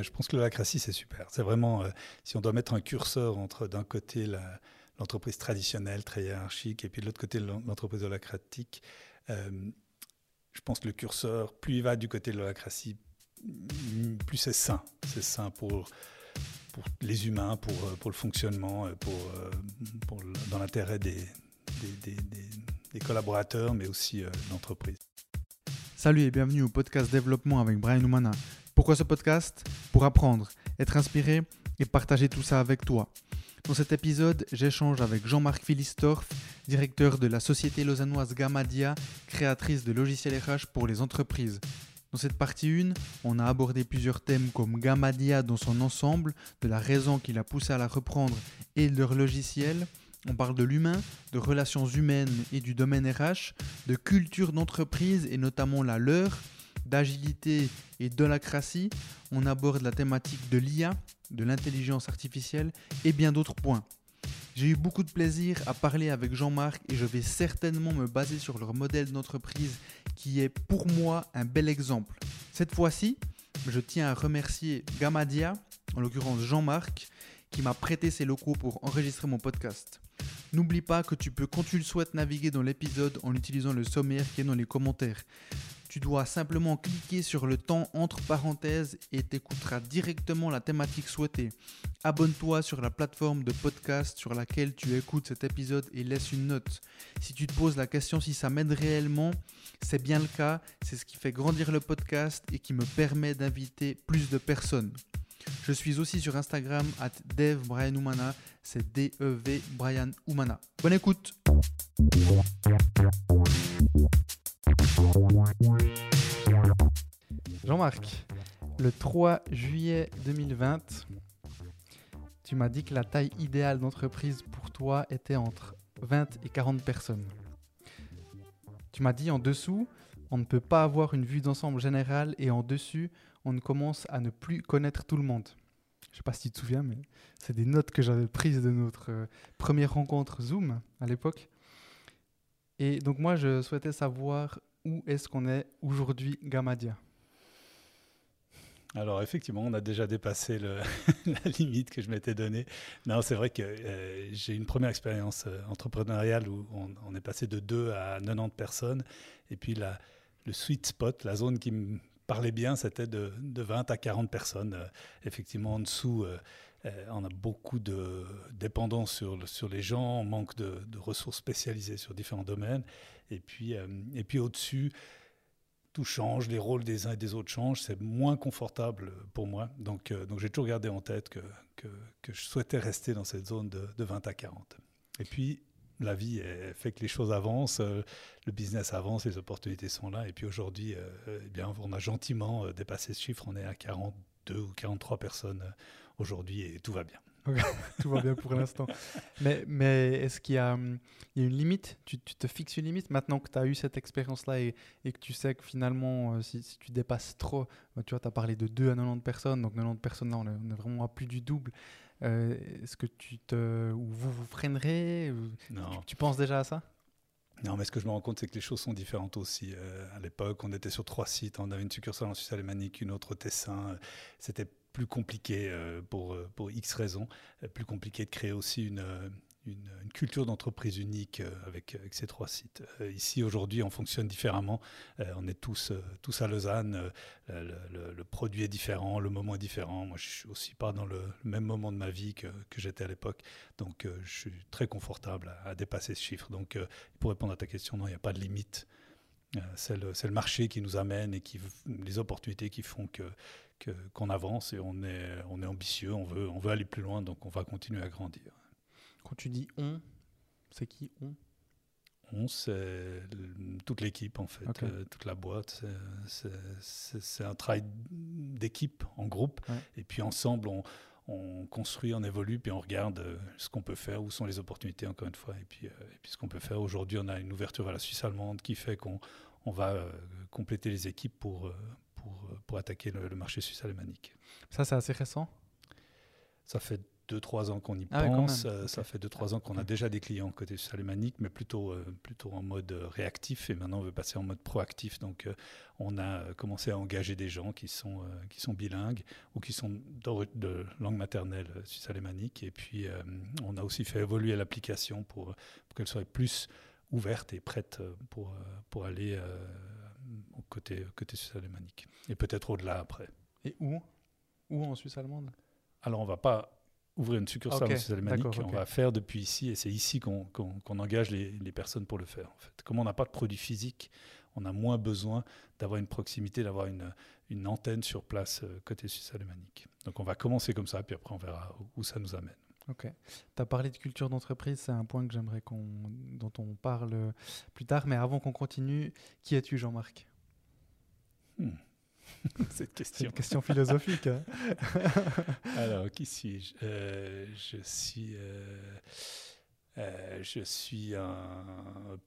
Je pense que l'holacratie, c'est super. C'est vraiment, euh, si on doit mettre un curseur entre d'un côté l'entreprise traditionnelle, très hiérarchique, et puis de l'autre côté l'entreprise holacratique, euh, je pense que le curseur, plus il va du côté de l'holacratie, plus c'est sain. C'est sain pour, pour les humains, pour, euh, pour le fonctionnement, pour, dans l'intérêt des, des, des, collaborateurs, mais aussi de l'entreprise. Salut et bienvenue au podcast Développement avec Brian Oumana. Pourquoi ce podcast Pour apprendre, être inspiré et partager tout ça avec toi. Dans cet épisode, j'échange avec Jean-Marc Philistorf, directeur de la société lausannoise Gamadia, créatrice de logiciels RH pour les entreprises. Dans cette partie 1, on a abordé plusieurs thèmes comme Gamadia dans son ensemble, de la raison qui l'a poussé à la reprendre et de leur logiciel. On parle de l'humain, de relations humaines et du domaine RH, de culture d'entreprise et notamment la leur, d'agilité et d'holacratie, on aborde la thématique de l'IA, de l'intelligence artificielle et bien d'autres points. J'ai eu beaucoup de plaisir à parler avec Jean-Marc et je vais certainement me baser sur leur modèle d'entreprise qui est pour moi un bel exemple. Cette fois-ci, je tiens à remercier Gamadia, en l'occurrence Jean-Marc, qui m'a prêté ses locaux pour enregistrer mon podcast. N'oublie pas que tu peux, quand tu le souhaites, naviguer dans l'épisode en utilisant le sommaire qui est dans les commentaires. Tu dois simplement cliquer sur le temps entre parenthèses et t'écouteras directement la thématique souhaitée. Abonne-toi sur la plateforme de podcast sur laquelle tu écoutes cet épisode et laisse une note. Si tu te poses la question si ça m'aide réellement, c'est bien le cas. C'est ce qui fait grandir le podcast et qui me permet d'inviter plus de personnes. Je suis aussi sur Instagram at Dev C'est D-E-V Brian Oumana. Bonne écoute! Jean-Marc, le 3 juillet 2020, tu m'as dit que la taille idéale d'entreprise pour toi était entre 20 et 40 personnes. Tu m'as dit en dessous, on ne peut pas avoir une vue d'ensemble générale et en dessus, on commence à ne plus connaître tout le monde. Je ne sais pas si tu te souviens, mais c'est des notes que j'avais prises de notre euh, première rencontre Zoom à l'époque. Et donc moi, je souhaitais savoir où est-ce qu'on est, aujourd'hui Gamadia alors effectivement, on a déjà dépassé la limite que je m'étais donnée. Non, c'est vrai que euh, j'ai une première expérience euh, entrepreneuriale où on, est passé de 2 à 90 personnes. Et puis le sweet spot, la zone qui me parlait bien, c'était de, 20 à 40 personnes. Euh, effectivement, en dessous, on a beaucoup de dépendance sur, sur les gens, on manque de, ressources spécialisées sur différents domaines. Et puis, euh, et puis au-dessus, tout change, les rôles des uns et des autres changent, c'est moins confortable pour moi. Donc, euh, donc j'ai toujours gardé en tête que, que, je souhaitais rester dans cette zone de, de 20 à 40. Et puis, la vie fait que les choses avancent, euh, le business avance, les opportunités sont là. Et puis aujourd'hui, eh bien, on a gentiment dépassé ce chiffre, on est à 42 ou 43 personnes aujourd'hui et tout va bien. tout va bien pour l'instant. Mais, est-ce qu'il y, a hum, une limite? Tu, te fixes une limite maintenant que tu as eu cette expérience-là et, que tu sais que finalement, euh, si, tu dépasses trop, bah, tu vois, as parlé de 2 à 90 personnes, donc 90 personnes là, on est, vraiment à plus du double. Euh, est-ce que tu te. ou vous vous freinerez Non. Tu, penses déjà à ça? Non, mais ce que je me rends compte, c'est que les choses sont différentes aussi. Euh, à l'époque, on était sur trois sites. On avait une succursale en Suisse alémanique, une autre au Tessin. C'était plus compliqué euh, pour, pour X raisons, plus compliqué de créer aussi une, une, culture d'entreprise unique avec, avec, ces trois sites. ici, aujourd'hui, on fonctionne différemment. on est tous, tous à Lausanne. Le, produit est différent, le moment est différent. Moi, je suis aussi pas dans le, même moment de ma vie que, j'étais à l'époque. Donc, je suis très confortable à, dépasser ce chiffre. Donc, pour répondre à ta question, non, il n'y a pas de limite. c'est le, le, marché qui nous amène et qui, les opportunités qui font que qu'on avance et on est, on est ambitieux, on veut, on veut aller plus loin, donc on va continuer à grandir. Quand tu dis on, c'est qui on? On, c'est toute l'équipe en fait, euh, toute la boîte. C'est un travail d'équipe, en groupe. Et puis ensemble, on, on, construit, on évolue, puis on regarde euh, ce qu'on peut faire, où sont les opportunités, encore une fois. Et puis, euh, et puis ce qu'on peut faire. Aujourd'hui, on a une ouverture à la Suisse allemande qui fait qu'on on va compléter les équipes pour, pour, pour attaquer le, marché suisse alémanique. Ça, c'est assez récent? Ça fait 2-3 ans qu'on y Ah pense. Euh, Ça fait 2-3 ans qu'on a déjà des clients côté alémanique, mais plutôt, euh, plutôt en mode euh, réactif. Et maintenant, on veut passer en mode proactif. Donc, euh, on a commencé à engager des gens qui sont, euh, qui sont bilingues ou qui sont de langue maternelle euh, suisse alémanique. Et puis, euh, on a aussi fait évoluer l'application pour, pour qu'elle soit plus ouverte et prête pour, pour aller euh, au côté, côté suisse alémanique. Et peut-être au-delà après. Et où? Où en Suisse allemande? Alors, on va pas ouvrir une succursale Ok, en Suisse alémanique, d'accord, on va faire depuis ici, et c'est ici qu'on qu'on engage les, les personnes pour le faire. En fait. Comme on n'a pas de produit physique, on a moins besoin d'avoir une proximité, d'avoir une, une antenne sur place euh, côté Suisse alémanique. Donc, on va commencer comme ça, puis après, on verra où, où ça nous amène. Ok. Tu as parlé de culture d'entreprise, c'est un point que j'aimerais qu'on, dont on parle plus tard. Mais avant qu'on continue, qui es-tu, Jean-Marc? Cette question. une question philosophique. hein. Alors, qui suis-je? Euh, Je suis. euh, euh, je suis un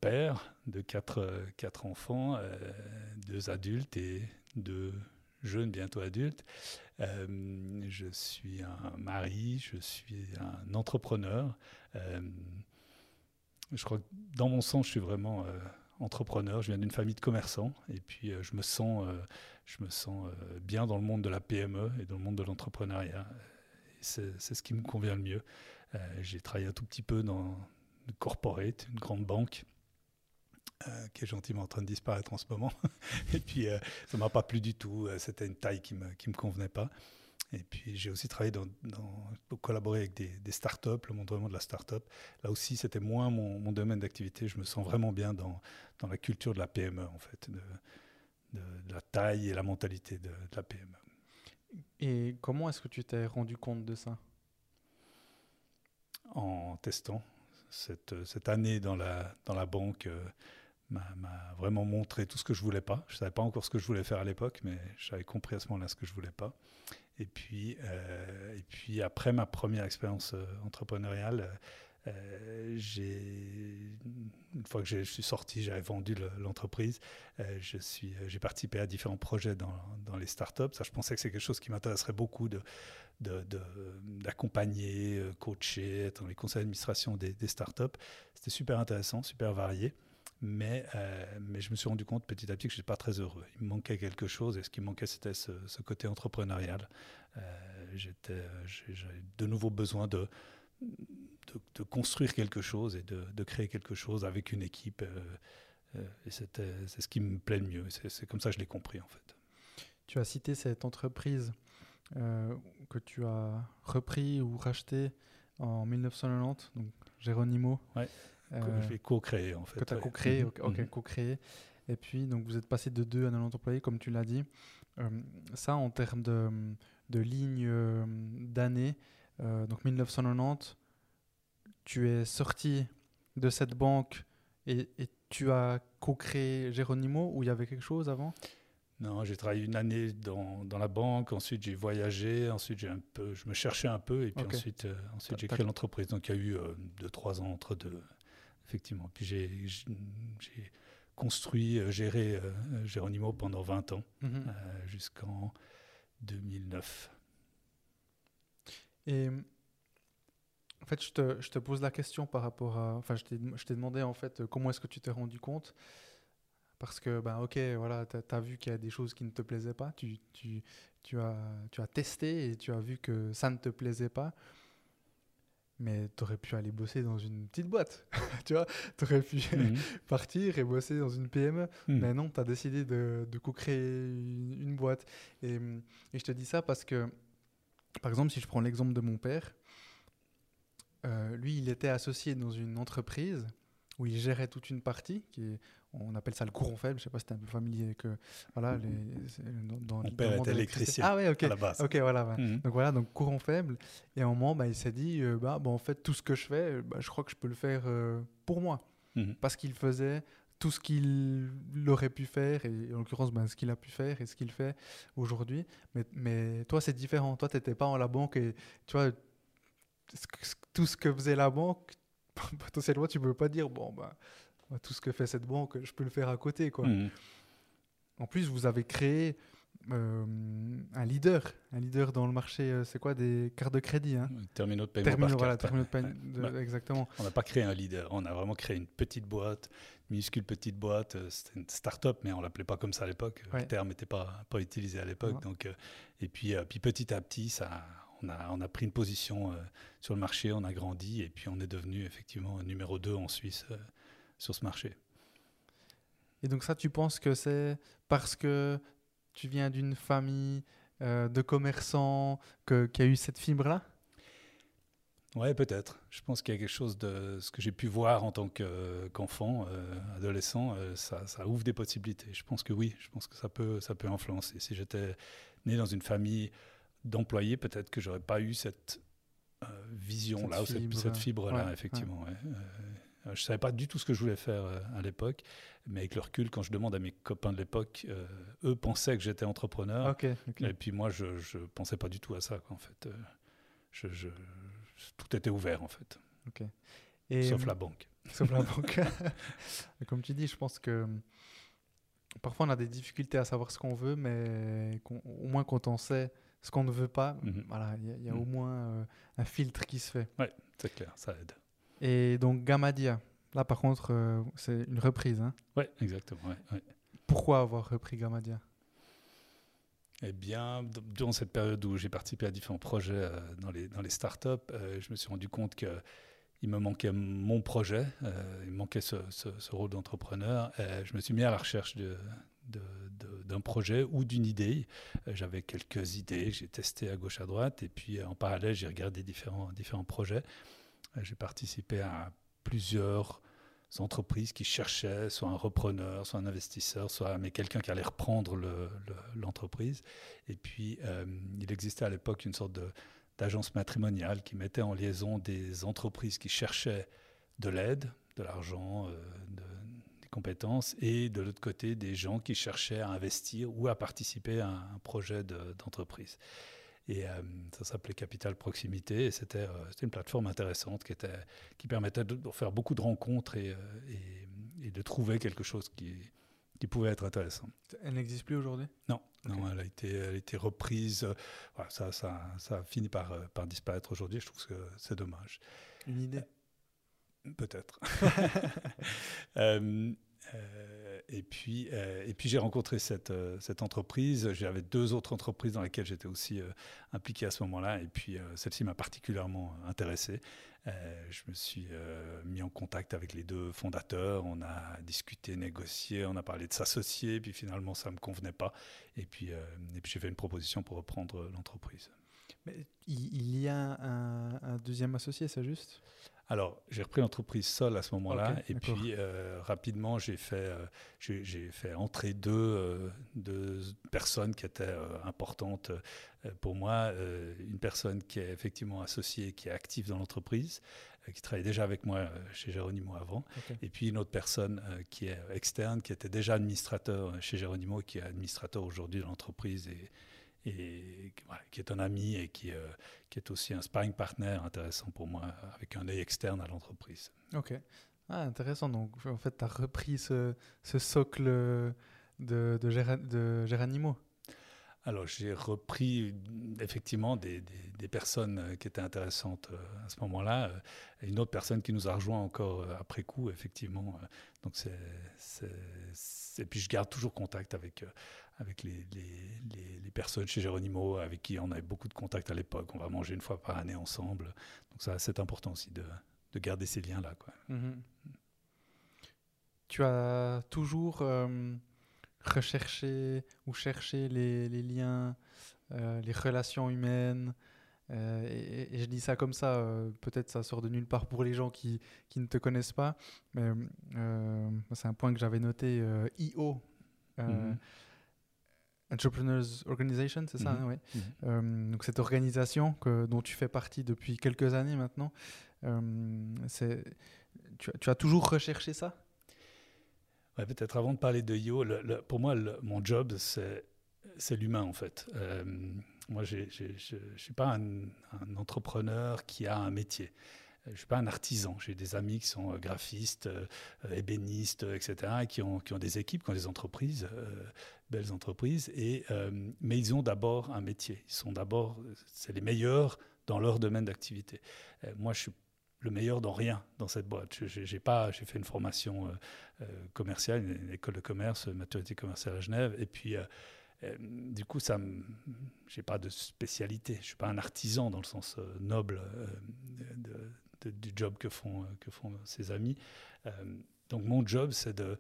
père de quatre, quatre enfants, deux adultes et deux jeunes bientôt adultes. Je suis un mari, je suis un entrepreneur. Je crois que dans mon sens, je suis vraiment entrepreneur. Je viens d'une famille de commerçants et puis euh, je me sens, euh, je me sens euh, bien dans le monde de la PME et dans le monde de l'entrepreneuriat. C'est ce qui me convient le mieux. J'ai travaillé un tout petit peu dans une corporate, une grande banque. qui est gentiment en train de disparaître en ce moment. et puis, ça m'a pas plu du tout. C'était une taille qui me, qui me convenait pas. Et puis, j'ai aussi travaillé dans, dans pour collaborer avec des, des startups, le monde vraiment de la startup. Là aussi, c'était moins mon, mon domaine d'activité. Je me sens vraiment bien dans, dans la culture de la PME, en fait, de, de, de la taille et la mentalité de, de la PME. Et comment est-ce que tu t'es rendu compte de ça? En testant cette, cette année dans la, dans la banque, euh, m'a vraiment montré tout ce que je voulais pas. Je savais pas encore ce que je voulais faire à l'époque, mais j'avais compris à ce moment-là ce que je voulais pas. Et puis, euh, et puis après ma première expérience euh, entrepreneuriale, euh, une fois que je suis sorti, j'avais vendu le- l'entreprise. euh, je suis, j'ai participé à différents projets dans, dans les startups. Ça, je pensais que c'est quelque chose qui m'intéresserait beaucoup de d'accompagner, coacher, être dans les conseils d'administration des startups. C'était super intéressant, super varié. Mais, euh, mais je me suis rendu compte petit à petit que je n'étais pas très heureux. Il me manquait quelque chose et ce qui me manquait, c'était ce, ce côté entrepreneurial. Euh, j'étais, J'avais de nouveau besoin de, de, de construire quelque chose et de, de créer quelque chose avec une équipe. euh, et c'était, c'est ce qui me plaît le mieux. C'est, comme ça que je l'ai compris en fait. Tu as cité cette entreprise que tu as repris ou racheté en 1990, donc Geronimo. Ouais, Que euh, je vais co-créer en fait. que tu as ouais. co-créé, Mhm, ok, mhm. co-créé. Et puis, donc, vous êtes passé de 2 à 90 employés, comme tu l'as dit. Euh, ça, en termes de, de ligne euh, d'année, euh, donc 1990, tu es sorti de cette banque et, et tu as co-créé Geronimo ou il y avait quelque chose avant? Non, j'ai travaillé une année dans, dans la banque, ensuite j'ai voyagé, ensuite j'ai un peu, je me cherchais un peu, et puis ensuite, ensuite j'ai créé l'entreprise. Donc il y a eu euh, deux, trois ans entre deux, effectivement. Puis j'ai construit, euh, géré euh, Géronimo pendant 20 ans, Mhm. euh, jusqu'en 2009. Et en fait, je te, je te pose la question par rapport à. Enfin, je t'ai demandé en fait comment est-ce que tu t'es rendu compte? Parce que, ben, ok, voilà, tu as, vu qu'il y a des choses qui ne te plaisaient pas. Tu, tu, tu, as, tu as testé et tu as vu que ça ne te plaisait pas. Mais tu aurais pu aller bosser dans une petite boîte. tu vois, tu aurais pu Mhm. partir et bosser dans une PME. Mhm. Mais non, tu as décidé de, de co-créer une, une boîte. Et, et je te dis ça parce que, par exemple, si je prends l'exemple de mon père, euh, lui, il était associé dans une entreprise où il gérait toute une partie, qui est, on appelle ça le courant faible. Je sais pas si tu es un peu familier avec voilà, les, c'est dans, dans- Mon père était électricien, Ah ouais, ok. à la base. Ok, voilà. ouais. Mhm. Donc voilà, donc courant faible. Et à un moment, bah, il s'est dit, euh, bah, bah, en fait, tout ce que je fais, bah, je crois que je peux le faire euh, pour moi. Mhm. Parce qu'il faisait tout ce qu'il aurait pu faire, et en l'occurrence, ben, ce qu'il a pu faire et ce qu'il fait aujourd'hui. Mais, mais toi, c'est différent. Toi, tu n'étais pas en la banque et tu vois, tout ce que faisait la banque, potentiellement, tu ne peux pas dire, bon, bah, tout ce que fait cette banque, je peux le faire à côté. Quoi. Mhm. En plus, vous avez créé euh, un leader, un leader dans le marché, euh, c'est quoi des cartes de crédit hein Terminaux de paiement Terminaux, voilà, de paiement, exactement. On n'a pas créé un leader, on a vraiment créé une petite boîte, minuscule petite boîte. euh, C'était une start-up, mais on l'appelait pas comme ça à l'époque. Ouais. Le terme n'était pas, pas utilisé à l'époque. Donc, euh, et puis, euh, puis petit à petit, ça, on, a, on a pris une position euh, sur le marché, on a grandi, et puis on est devenu effectivement numéro 2 en Suisse euh, sur ce marché. Et donc ça, tu penses que c'est parce que tu viens d'une famille euh, de commerçants que- qu'il y a eu cette fibre-là? Ouais, peut-être. Je pense qu'il y a quelque chose de ce que j'ai pu voir en tant que- qu'enfant, euh, adolescent, euh, ça, ça ouvre des possibilités. Je pense que oui, je pense que ça peut, ça peut influencer. Si j'étais né dans une famille d'employés, peut-être que j'aurais pas eu cette euh, vision-là, Cette cette, fibre, cette fibre-là, ouais, effectivement. ouais. Euh, je savais pas du tout ce que je voulais faire euh, à l'époque, mais avec le recul, quand je demande à mes copains de l'époque, euh, eux pensaient que j'étais entrepreneur. Et puis moi, je ne pensais pas du tout à ça, quoi, en fait. Je, je- tout était ouvert, en fait, Et, sauf la banque. Sauf la banque. Comme tu dis, je pense que hum, parfois on a des difficultés à savoir ce qu'on veut, mais au moins quand on sait ce qu'on ne veut pas, Mhm. voilà, il y a, il y a Mhm. au moins euh, un filtre qui se fait. C'est clair, ça aide. Et donc Gamadia, là par contre, euh, c'est une reprise. hein. Oui, exactement. ouais, ouais. Pourquoi avoir repris Gamadia Eh bien, durant cette période où j'ai participé à différents projets euh, dans, les, dans les startups, je me suis rendu compte qu'il me manquait mon projet, il me manquait ce, ce- ce rôle d'entrepreneur. Je me suis mis à la recherche de- de- de- d'un projet ou d'une idée. Euh, J'avais quelques idées, j'ai testé à gauche, à droite, et puis euh, en parallèle, j'ai regardé différents, différents projets. Euh, J'ai participé à plusieurs entreprises qui cherchaient soit un repreneur, soit un investisseur, soit mais quelqu'un qui allait reprendre le- le- l'entreprise. Et puis, il existait à l'époque une sorte d'agence matrimoniale qui mettait en liaison des entreprises qui cherchaient de l'aide, de l'argent, euh, compétences, et de l'autre côté, des gens qui cherchaient à investir ou à participer à un projet de- d'entreprise. Et euh, ça s'appelait Capital Proximité, et c'était euh, une plateforme intéressante qui, était, qui permettait de, de faire beaucoup de rencontres et, euh, et- et de trouver quelque chose qui, qui pouvait être intéressant. Elle n'existe plus aujourd'hui? Non, elle, a été, elle a été reprise. voilà, ça, ça, ça a fini par, par disparaître aujourd'hui. Je trouve que c'est dommage. Une idée? Peut-être. Euh, euh, et puis, euh, et puis j'ai rencontré cette, entreprise. J'avais deux autres entreprises dans lesquelles j'étais aussi impliqué à ce moment-là. Et puis celle-ci m'a particulièrement intéressé. Je me suis mis en contact avec les deux fondateurs. On a discuté, négocié, on a parlé de s'associer. Puis finalement, ça ne me convenait pas. Et puis, et puis j'ai fait une proposition pour reprendre l'entreprise. Il, y a un deuxième associé, c'est juste? Alors, j'ai repris l'entreprise seule à ce moment-là, et puis euh, rapidement, j'ai fait, euh, j'ai j'ai fait entrer deux, euh, deux personnes qui étaient importantes pour moi. Une personne qui est effectivement associée, qui est active dans l'entreprise, qui travaillait déjà avec moi chez Géronimo avant, et puis une autre personne qui est externe, qui était déjà administrateur chez Géronimo, qui est administrateur aujourd'hui de l'entreprise et, et qui est un ami et qui, euh, qui est aussi un sparring partner intéressant pour moi, avec un œil externe à l'entreprise. Ok. Ah, intéressant. Donc, en fait, tu as repris ce, socle de, de, Géra-. Alors, j'ai repris euh, effectivement des, des- personnes euh, qui étaient intéressantes euh, à ce moment-là. une autre personne qui nous a rejoint encore après coup, effectivement. Donc, Et puis, je garde toujours contact avec, avec les, les- les- personnes chez Géronimo, avec qui on avait beaucoup de contacts à l'époque. On va manger une fois par année ensemble. Donc, ça, c'est important aussi de, de garder ces liens-là. Mhm. Tu as toujours recherché ou cherché les, les liens, euh, les relations humaines. euh, et, et je dis ça comme ça, euh, peut-être ça sort de nulle part pour les gens qui, qui ne te connaissent pas, mais c'est un point que j'avais noté, IO, Mhm. Entrepreneurs Organization, c'est ça Mhm. hein, ouais. Mhm. Euh, donc cette organisation que, dont tu fais partie depuis quelques années maintenant, tu, tu as toujours recherché ça? Ouais, Peut-être avant de parler de le- pour moi, mon job, c'est l'humain en fait. Euh, moi, je ne suis pas un, entrepreneur qui a un métier. je ne suis pas un artisan. J'ai des amis qui sont graphistes, ébénistes, etc., et qui ont, qui ont des équipes, qui ont des entreprises, belles entreprises, et, mais ils ont d'abord un métier. Ils sont d'abord, c'est les meilleurs dans leur domaine d'activité. moi, je suis le meilleur dans rien dans cette boîte. J'ai pas, j'ai fait une formation euh, euh, commerciale, une, école de commerce, maturité commerciale à Genève, et puis euh, du coup, ça, j'ai pas de spécialité. Je suis pas un artisan dans le sens noble du job que font que font ses amis. donc mon job, c'est de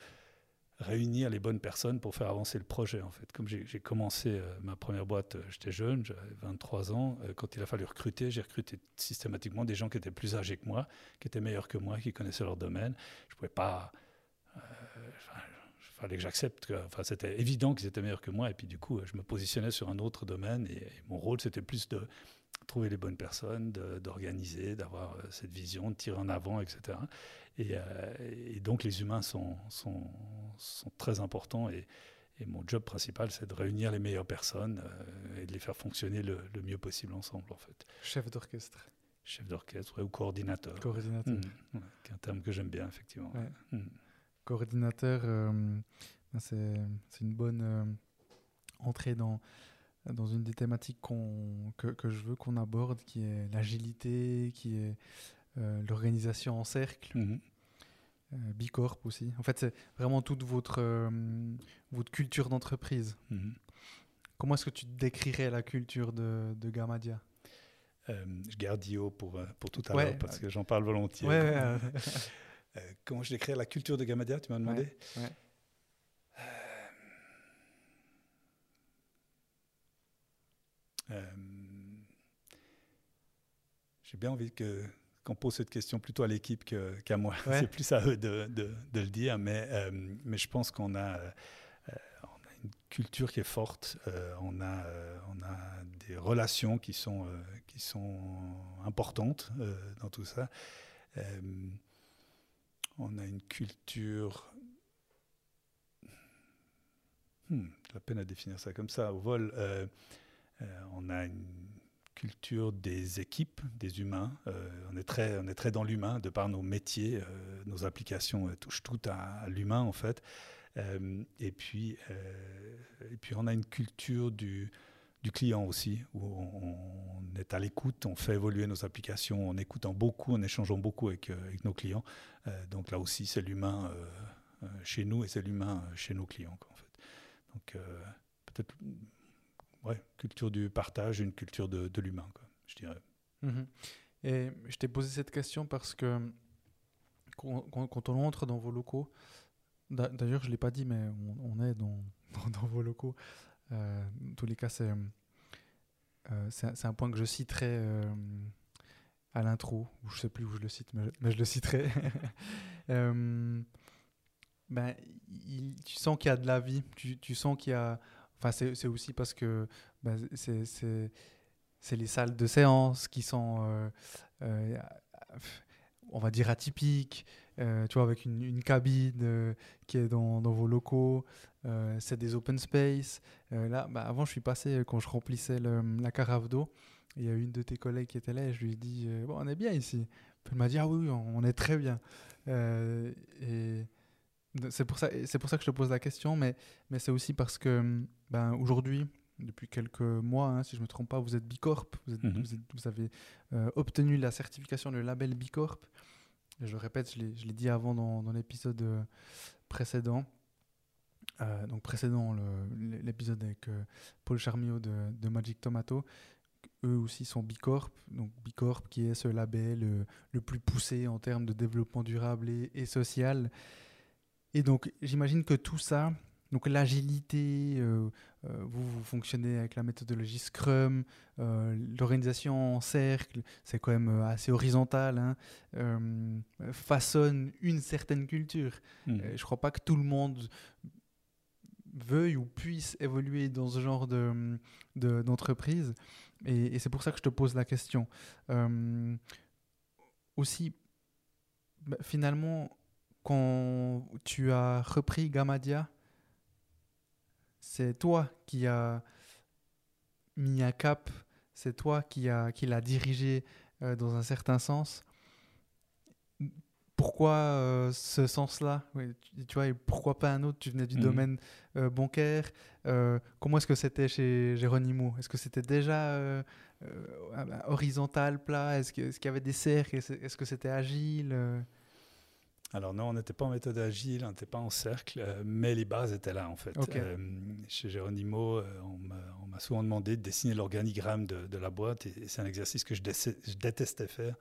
réunir les bonnes personnes pour faire avancer le projet. En fait, comme j'ai commencé euh, ma première boîte, euh, j'étais jeune, j'avais 23 ans. Euh, quand il a fallu recruter, j'ai recruté systématiquement des gens qui étaient plus âgés que moi, qui étaient meilleurs que moi, qui connaissaient leur domaine. Je pouvais pas. il fallait que j'accepte. Enfin, c'était évident qu'ils étaient meilleurs que moi. Et puis du coup, je me positionnais sur un autre domaine. Et, mon rôle, c'était plus de trouver les bonnes personnes, d'organiser, d'avoir cette vision, de tirer en avant, etc. Euh, et, donc les humains sont, sont, sont très importants et, et, mon job principal, c'est de réunir les meilleures personnes euh, et de les faire fonctionner le, mieux possible ensemble, en fait. Chef d'orchestre. Chef d'orchestre, ou coordinateur. Coordinateur. Mmh, un terme que j'aime bien, effectivement. Mmh. Coordinateur, euh, c'est une bonne entrée dans, dans une des thématiques que, que, je veux qu'on aborde, qui est l'agilité, qui est euh, l'organisation en cercle, mhm. euh, Bicorp aussi. En fait, c'est vraiment toute votre, euh, votre culture d'entreprise. Mhm. Comment est-ce que tu décrirais la culture de, de Gamadia Je garde Dio pour, pour tout à l'heure parce que j'en parle volontiers. comment je décrirais la culture de Gamadia, tu m'as demandé? J'ai bien envie que qu'on pose cette question plutôt à l'équipe qu'à moi. C'est plus à eux de, de, le dire, mais, euh, mais je pense qu'on a, euh, on a une culture qui est forte, euh, on, a, on a des relations qui sont, qui sont importantes dans tout ça. on a une culture... Hmm, la peine à définir ça comme ça. Au vol, on a une culture des équipes, des humains. Euh, on, est très, on est très dans l'humain, de par nos métiers, euh, nos applications euh, touchent tout à, l'humain en fait. et, puis, et puis on a une culture du, du client aussi, où on, est à l'écoute, on fait évoluer nos applications en écoutant beaucoup, en échangeant beaucoup avec, avec nos clients. donc là aussi, c'est l'humain chez nous et c'est l'humain chez nos clients. en fait. Donc peut-être ouais, culture du partage, une culture de, l'humain, je dirais. Mhm. Et je t'ai posé cette question parce que quand, on entre dans vos locaux, d'ailleurs je ne l'ai pas dit, mais on, est dans, vos locaux. Euh, en tous les cas, c'est euh, c'est un point que je citerai euh, à l'intro, je ne sais plus où je le cite, mais, je le citerai. ben, tu sens qu'il y a de la vie, tu, tu sens qu'il y a Enfin, c'est aussi parce que bah, c'est les salles de séance qui sont, euh, euh, on va dire, atypiques. Euh, tu vois, avec une, cabine qui est dans, vos locaux. c'est des open space. là, bah, avant, je suis passé quand je remplissais la carafe d'eau. Il y a une de tes collègues qui était là et je lui ai dit bon, on est bien ici. elle m'a dit ah oui, on est très bien. et c'est pour, ça, c'est pour ça que je te pose la question, mais, mais c'est aussi parce que ben, aujourd'hui, depuis quelques mois, hein, si je ne me trompe pas, vous êtes Bicorp, vous, mhm. vous, avez euh, obtenu la certification, le label Bicorp. je le répète, je l'ai, dit avant dans, dans l'épisode euh, précédent. Euh, donc précédent, l'épisode avec Paul Charmiot de, de, Magic Tomato. Eux aussi sont Bicorp, donc Bicorp qui est ce label le plus poussé en termes de développement durable et, et social. Et donc, j'imagine que tout ça, donc l'agilité, euh, euh, vous, vous, fonctionnez avec la méthodologie Scrum, euh, l'organisation en cercle, c'est quand même assez horizontal, hein, façonne une certaine culture. Mmh. je ne crois pas que tout le monde veuille ou puisse évoluer dans ce genre de, d'entreprise. et, et c'est pour ça que je te pose la question. aussi, bah, finalement, quand tu as repris Gamadia, c'est toi qui as mis un cap, c'est toi qui, a, qui l'as dirigé euh, dans un certain sens. pourquoi ce sens-là? Tu, vois, et pourquoi pas un autre? Tu venais du mhm. domaine bancaire. comment est-ce que c'était chez Geronimo? Est-ce que c'était déjà horizontal, plat? Est-ce qu'il y avait des cercles? Est-ce que c'était agile alors non, on n'était pas en méthode agile, on n'était pas en cercle, euh, mais les bases étaient là en fait. Euh, chez Geronimo, euh, on m'a souvent demandé de dessiner l'organigramme de, la boîte et, c'est un exercice que je, détestais faire.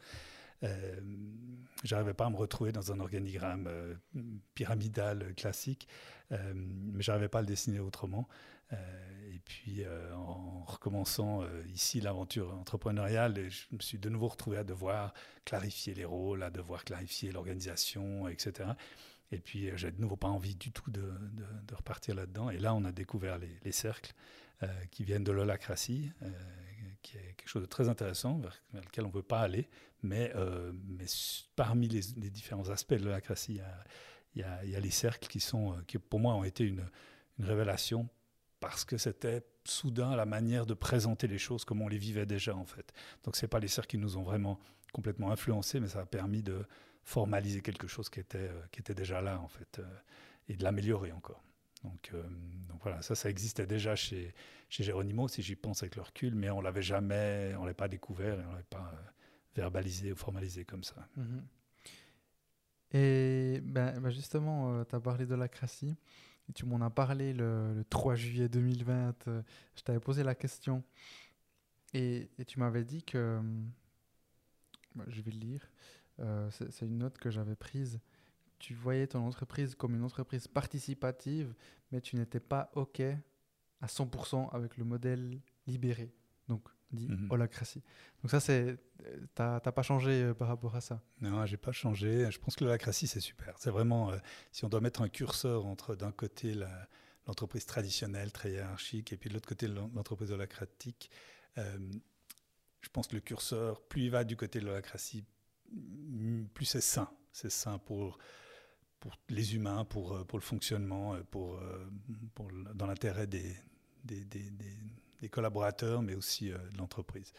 j'arrivais pas à me retrouver dans un organigramme pyramidal classique, mais j'arrivais pas à le dessiner autrement. Euh, et puis, euh, en recommençant euh, ici l'aventure entrepreneuriale, je me suis de nouveau retrouvé à devoir clarifier les rôles, à devoir clarifier l'organisation, etc. Et puis, j'ai de nouveau pas envie du tout de, de, repartir là-dedans. Et là, on a découvert les, cercles qui viennent de l'holacratie, qui est quelque chose de très intéressant, vers, lequel on ne veut pas aller. Mais, mais parmi les, différents aspects de l'holacratie, il, il y, a, les cercles qui, sont, qui, pour moi, ont été une révélation parce que c'était soudain la manière de présenter les choses comme on les vivait déjà en fait. Donc c'est pas les cercles qui nous ont vraiment complètement influencés, mais ça a permis de formaliser quelque chose qui était, euh, qui était déjà là en fait euh, et de l'améliorer encore. Donc, euh, donc, voilà, ça, ça existait déjà chez, chez Géronimo, si j'y pense avec le recul, mais on l'avait jamais, on l'avait pas découvert, et on l'avait pas verbalisé ou formalisé comme ça. Mhm. Et ben, ben justement, tu as parlé de la crassie tu m'en as parlé le, 3 juillet 2020. Euh, je t'avais posé la question. Et, tu m'avais dit que. Bah, je vais le lire. Euh, c'est une note que j'avais prise. Tu voyais ton entreprise comme une entreprise participative, mais tu n'étais pas OK à 100% avec le modèle libéré. Donc, dit mhm. holacratie. Donc ça, c'est, t'as, pas changé euh, par rapport à ça? Non, j'ai pas changé. Je pense que l'holacratie, c'est super. C'est vraiment, euh, si on doit mettre un curseur entre d'un côté l'entreprise traditionnelle, très hiérarchique, et puis de l'autre côté l'entreprise holacratique, euh, je pense que le curseur, plus il va du côté de l'holacratie, plus c'est sain. C'est sain pour pour les humains, pour, pour le fonctionnement, pour, pour dans l'intérêt des, des, des, des collaborateurs, mais aussi euh, de l'entreprise.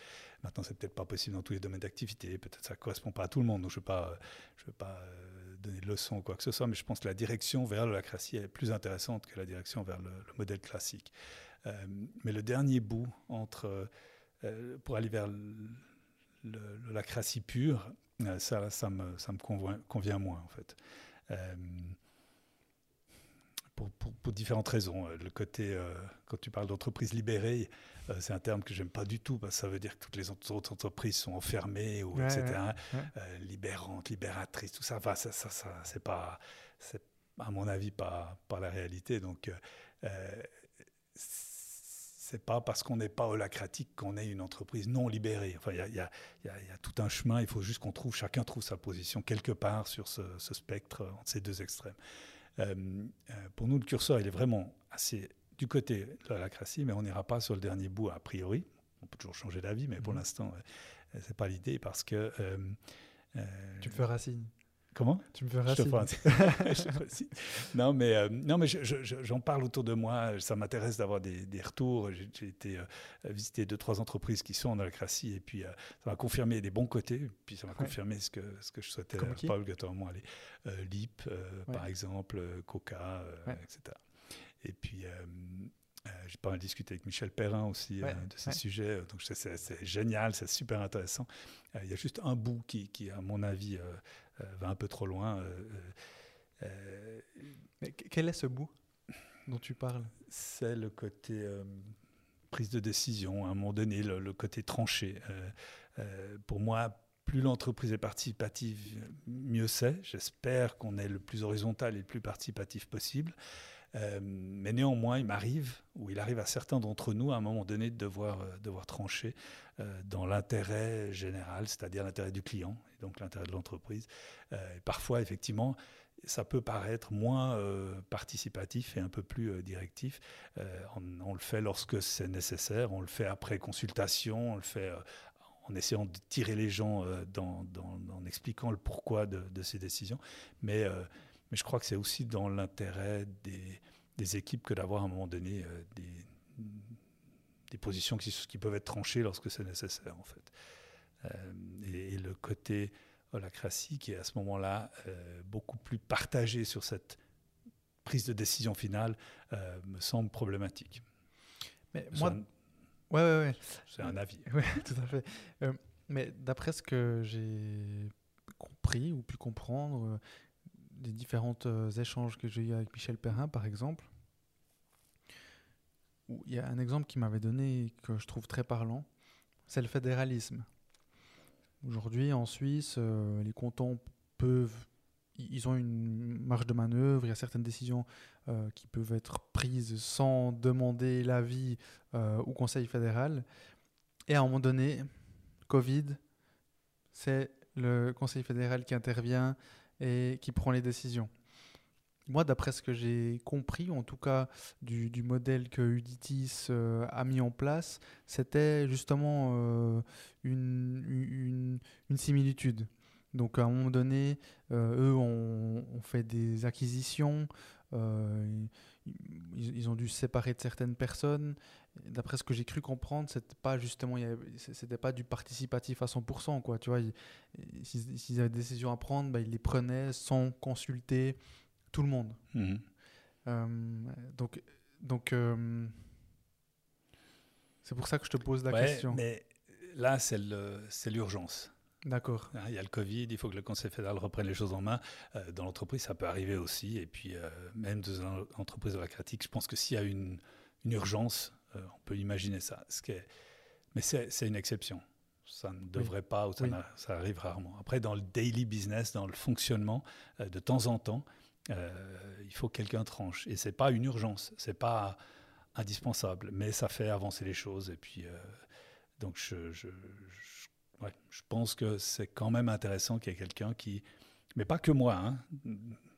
Maintenant, c'est peut-être pas possible dans tous les domaines d'activité, peut-être ça correspond pas à tout le monde, donc je ne veux pas, je veux pas euh, donner de leçons ou quoi que ce soit, mais je pense que la direction vers l'holacratie est plus intéressante que la direction vers le, modèle classique. Euh, mais le dernier bout entre, pour aller vers l'holacratie pure, ça, ça me, convient moins en fait pour, différentes raisons. Euh, le côté, euh, quand tu parles d'entreprise libérée, euh, c'est un terme que j'aime pas du tout, parce que ça veut dire que toutes les autres entreprises sont enfermées, ou, etc. libérantes, libératrices, tout ça, enfin, ça, ça, ça c'est pas, c'est à mon avis pas, pas la réalité. Donc, c'est pas parce qu'on n'est pas holacratique qu'on est une entreprise non libérée. Enfin, il y, y, y, y a, tout un chemin. Il faut juste qu'on trouve, chacun trouve sa position quelque part sur ce, ce spectre entre ces deux extrêmes. Euh, euh, pour nous, le curseur, il est vraiment assez du côté de la lacratie, mais on n'ira pas sur le dernier bout a priori. On peut toujours changer d'avis, mais pour mhm. l'instant, euh, c'est pas l'idée parce que. tu me feras signe. Comment? Tu me feras signe. non, mais, euh, non, mais j'en parle autour de moi. Ça m'intéresse d'avoir des, retours. J'ai été euh, visiter deux, trois entreprises qui sont en holacratie et puis euh, ça m'a confirmé des bons côtés. Puis ça m'a confirmé ce que, ce que je souhaitais pas obligatoirement aller. LIP, par exemple, Coca, etc. Et puis. j'ai pas mal discuté avec Michel Perrin aussi de ces sujets, donc c'est génial, c'est super intéressant. Il y a juste un bout qui, qui à mon avis, euh, va un peu trop loin. Euh, euh, Mais quel est ce bout dont tu parles? C'est le côté prise de décision, à un moment donné, le, côté tranché. pour moi, plus l'entreprise est participative, mieux c'est. J'espère qu'on est le plus horizontal et le plus participatif possible. Mais néanmoins, il m'arrive, ou il arrive à certains d'entre nous, à un moment donné, de devoir, devoir trancher dans l'intérêt général, c'est-à-dire l'intérêt du client donc l'intérêt de l'entreprise. Euh, parfois, effectivement, ça peut paraître moins euh, participatif et un peu plus euh, directif. On, le fait lorsque c'est nécessaire, on le fait après consultation, on le fait en essayant de tirer les gens en expliquant le pourquoi de, ces décisions. Mais, mais je crois que c'est aussi dans l'intérêt des, des, équipes que d'avoir à un moment donné des, des positions qui, qui, peuvent être tranchées lorsque c'est nécessaire, en fait. Euh, et, le côté holacratie qui est à ce moment-là beaucoup plus partagée sur cette prise de décision finale me semble problématique. Mais moi, ouais, ouais, ouais. c'est un avis. Oui, tout à fait. mais d'après ce que j'ai compris ou pu comprendre des différents échanges que j'ai eu avec Michel Perrin, par exemple, il y a un exemple qui m'avait donné que je trouve très parlant, c'est le fédéralisme. Aujourd'hui, en Suisse, euh, les cantons peuvent, ils ont une marge de manœuvre, il y a certaines décisions euh, qui peuvent être prises sans demander l'avis euh, au Conseil fédéral. Et à un moment donné, Covid, c'est le Conseil fédéral qui intervient et qui prend les décisions moi, d'après ce que j'ai compris, en tout cas du, modèle que Uditis euh, a mis en place, c'était justement euh, une, similitude. Donc à un moment donné, euh, eux ont, fait des acquisitions, ils, ont dû se séparer de certaines personnes. D'après ce que j'ai cru comprendre, c'était pas justement, c'était pas du participatif à 100%. Quoi, tu vois, s'ils avaient des décisions à prendre, bah, ils les prenaient sans consulter tout le monde. Mhm. Euh, donc, donc euh, c'est pour ça que je te pose la question. Mais là, c'est l'urgence. D'accord. Hein, il y a le Covid, il faut que le Conseil fédéral reprenne les choses en main. Euh, dans l'entreprise, ça peut arriver aussi. Et puis, même dans une entreprise de la critique, je pense que s'il y a une, une urgence, on peut imaginer ça. Ce qui est... Mais c'est une exception. Ça ne devrait pas, ou ça, ça, arrive rarement. Après, dans le daily business, dans le fonctionnement, de temps en temps, euh, il faut que quelqu'un tranche. Et c'est pas une urgence, c'est pas indispensable, mais ça fait avancer les choses. Et puis, euh, donc, je, je, je, pense que c'est quand même intéressant qu'il y ait quelqu'un qui, mais pas que moi. Hein.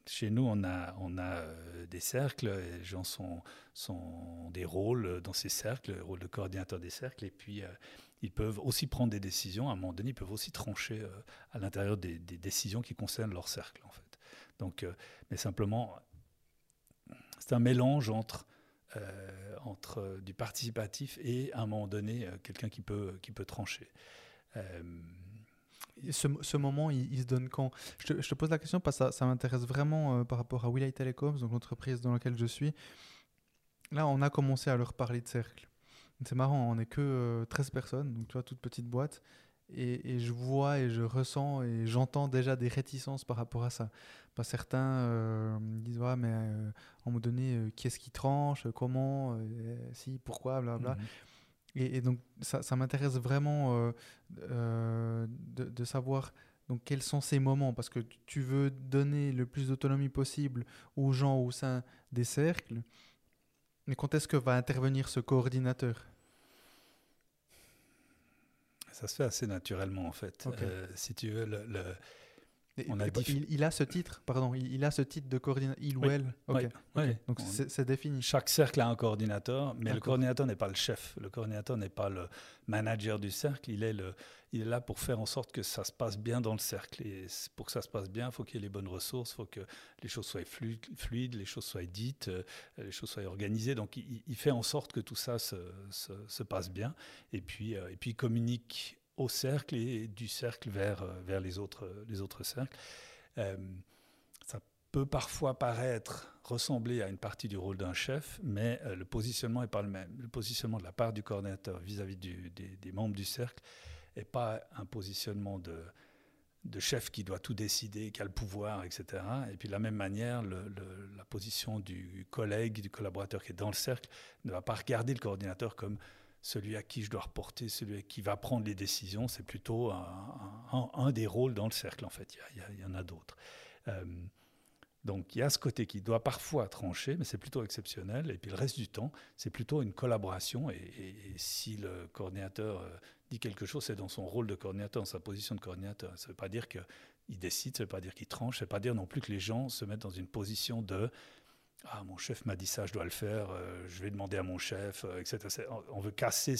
Chez nous, on a, on a euh, des cercles, les gens sont, sont des rôles dans ces cercles, le rôle de coordinateur des cercles, et puis ils peuvent aussi prendre des décisions. À un moment donné, ils peuvent aussi trancher à l'intérieur des, décisions qui concernent leur cercle, en fait. Donc, euh, mais simplement, c'est un mélange entre, euh, entre euh, du participatif et à un moment donné quelqu'un qui peut, qui peut trancher. Ce, ce, moment, il, se donne quand? Je te, pose la question parce que ça, m'intéresse vraiment par rapport à Willy Telecoms, donc l'entreprise dans laquelle je suis. Là, on a commencé à leur parler de cercle. C'est marrant, on n'est que 13 personnes, donc tu vois, toute petite boîte. Et, je vois et je ressens et j'entends déjà des réticences par rapport à ça. Pas certains euh, disent ouais, mais euh, à un moment donné, euh, qui est-ce qui tranche, comment, si, pourquoi, blablabla. Bla. Mhm. Et, et, donc ça, ça m'intéresse vraiment de, de, savoir donc quels sont ces moments parce que tu veux donner le plus d'autonomie possible aux gens au sein des cercles. Mais quand est-ce que va intervenir ce coordinateur? Ça se fait assez naturellement en fait. Euh, si tu veux, le, on a il, a ce titre, pardon, il, a ce titre de coordinateur, il ou elle. Oui. Donc c'est défini. Chaque cercle a un coordinateur, mais le coordinateur n'est pas le chef. Le coordinateur n'est pas le manager du cercle. Il est, le, il est là pour faire en sorte que ça se passe bien dans le cercle. Et pour que ça se passe bien, il faut qu'il y ait les bonnes ressources, il faut que les choses soient fluides, les choses soient dites, euh, les choses soient organisées. Donc il, fait en sorte que tout ça se, se, passe bien. Et puis, euh, et puis il communique au cercle et du cercle vers, euh, vers les, autres, les autres cercles. Euh, ça peut parfois paraître ressembler à une partie du rôle d'un chef, mais euh, le positionnement n'est pas le même. Le positionnement de la part du coordinateur vis-à-vis des, des, membres du cercle n'est pas un positionnement de, de chef qui doit tout décider, qui a le pouvoir, etc. Et puis de la même manière, la position du collègue, du collaborateur qui est dans le cercle ne va pas regarder le coordinateur comme celui à qui je dois reporter, celui qui va prendre les décisions, c'est plutôt un, des rôles dans le cercle, en fait. Il y, en a d'autres. Euh, donc il y a ce côté qui doit parfois trancher, mais c'est plutôt exceptionnel. Et puis le reste du temps, c'est plutôt une collaboration. Et, si le coordinateur euh, dit quelque chose, c'est dans son rôle de coordinateur, dans sa position de coordinateur. Ça ne veut pas dire qu'il décide, ça ne veut pas dire qu'il tranche, ça ne veut pas dire non plus que les gens se mettent dans une position de ah, mon chef m'a dit ça, je dois le faire, euh, je vais demander à mon chef, euh, etc. On veut casser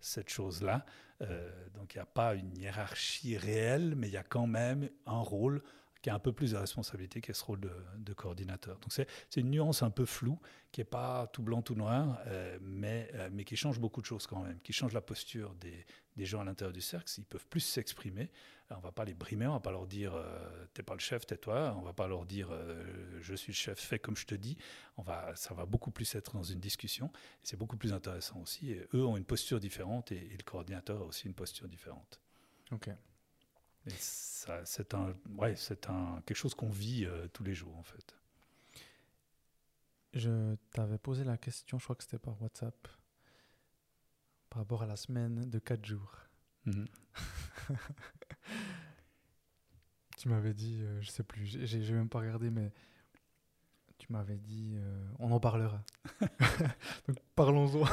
cette chose-là. Euh, donc il n'y a pas une hiérarchie réelle, mais il y a quand même un rôle qui a un peu plus de responsabilité, qui a ce rôle de, coordinateur. Donc c'est une nuance un peu floue, qui n'est pas tout blanc, tout noir, euh, mais, euh, mais qui change beaucoup de choses quand même, qui change la posture des, gens à l'intérieur du cercle, ils peuvent plus s'exprimer. On ne va pas les brimer, on va pas leur dire euh, t'es pas le chef, tais-toi. On va pas leur dire je suis le chef, fais comme je te dis. On va, ça va beaucoup plus être dans une discussion. C'est beaucoup plus intéressant aussi. Eux ont une posture différente et, et le coordinateur a aussi une posture différente. Ok c'est un, ouais, c'est un quelque chose qu'on vit euh, tous les jours en fait. Je t'avais posé la question, je crois que c'était par WhatsApp, par rapport à la semaine de 4 jours. Mhm. tu m'avais dit, euh, je sais plus, j'ai même pas regardé, mais tu m'avais dit, euh, on en parlera. Donc parlons-en.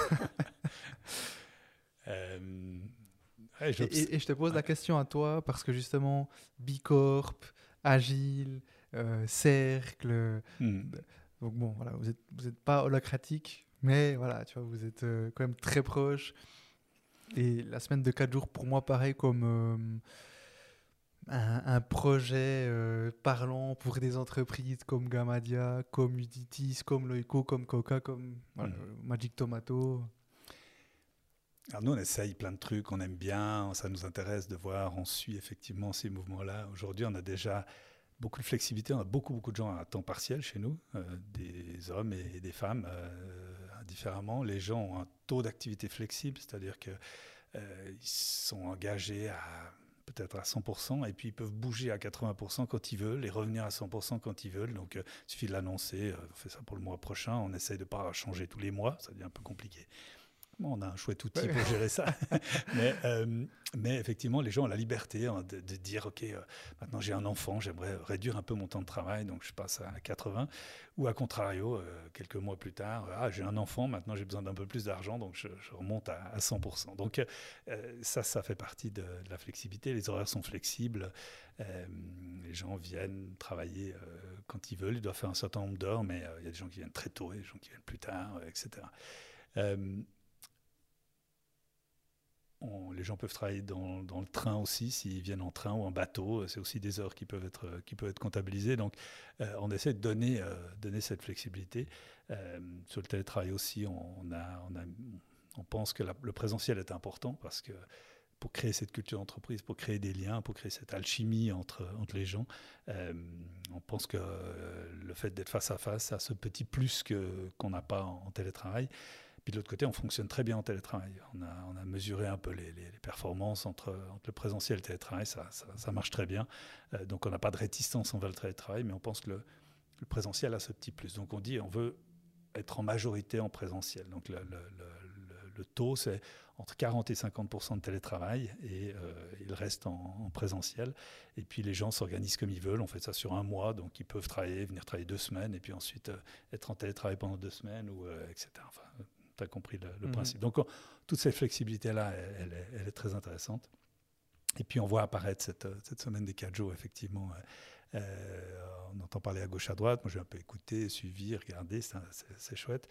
Et, je te pose la question à toi parce que justement, Bicorp, Agile, euh, Cercle. Hmm. Donc bon, voilà, vous n'êtes vous êtes pas holacratique, mais voilà, tu vois, vous êtes euh, quand même très proche. Et la semaine de 4 jours, pour moi, pareil comme euh, un, projet parlant pour des entreprises comme Gamadia, comme Uditis, comme Loico, comme Coca, comme hmm. Magic Tomato. Alors nous, on essaye plein de trucs, on aime bien, ça nous intéresse de voir, on suit effectivement ces mouvements-là. Aujourd'hui, on a déjà beaucoup de flexibilité, on a beaucoup, beaucoup de gens à temps partiel chez nous, euh, des hommes et des femmes euh, différemment. Les gens ont un taux d'activité flexible, c'est-à-dire qu'ils euh, sont engagés à peut-être à 100%, et puis ils peuvent bouger à 80% quand ils veulent et revenir à 100% quand ils veulent. Donc il suffit de l'annoncer, on fait ça pour le mois prochain, on essaye de ne pas changer tous les mois, ça devient un peu compliqué on a un chouette outil pour gérer ça. mais, euh, mais, effectivement, les gens ont la liberté hein, de, dire, OK, euh, maintenant j'ai un enfant, j'aimerais réduire un peu mon temps de travail, donc je passe à 80. Ou à contrario, euh, quelques mois plus tard, ah, j'ai un enfant, maintenant j'ai besoin d'un peu plus d'argent, donc je, remonte à, 100%. Donc ça, ça fait partie de, la flexibilité. Les horaires sont flexibles. les gens viennent travailler quand ils veulent. Ils doivent faire un certain nombre d'heures, mais il y a des gens qui viennent très tôt et des gens qui viennent plus tard, etc les gens peuvent travailler dans, le train aussi, s'ils viennent en train ou en bateau. C'est aussi des heures qui peuvent être, qui peuvent être comptabilisées. Donc, euh, on essaie de donner, euh, donner cette flexibilité. Euh, sur le télétravail aussi, on, a, on pense que le présentiel est important parce que pour créer cette culture d'entreprise, pour créer des liens, pour créer cette alchimie entre, entre les gens, on pense que le fait d'être face à face a ce petit plus qu'on n'a pas en télétravail. Puis de l'autre côté, on fonctionne très bien en télétravail. On a, on a mesuré un peu les, les, performances entre, entre, le présentiel et le télétravail, ça, ça, marche très bien. Euh, donc on n'a pas de réticence envers le télétravail, mais on pense que le, le, présentiel a ce petit plus. Donc on dit on veut être en majorité en présentiel. Donc le, le taux, c'est entre 40 et 50% de télétravail et euh, il reste en, présentiel. Et puis les gens s'organisent comme ils veulent. On fait ça sur un mois, donc ils peuvent travailler, venir travailler deux semaines et puis ensuite euh, être en télétravail pendant deux semaines, ou, etc. Enfin, tu as compris le, mhm. principe. Donc, toute cette flexibilité-là, elle, est très intéressante. Et puis, on voit apparaître cette, cette semaine des quatre jours, effectivement. Euh, euh, on entend parler à gauche, à droite. Moi, j'ai un peu écouté, suivi, regardé, c'est chouette.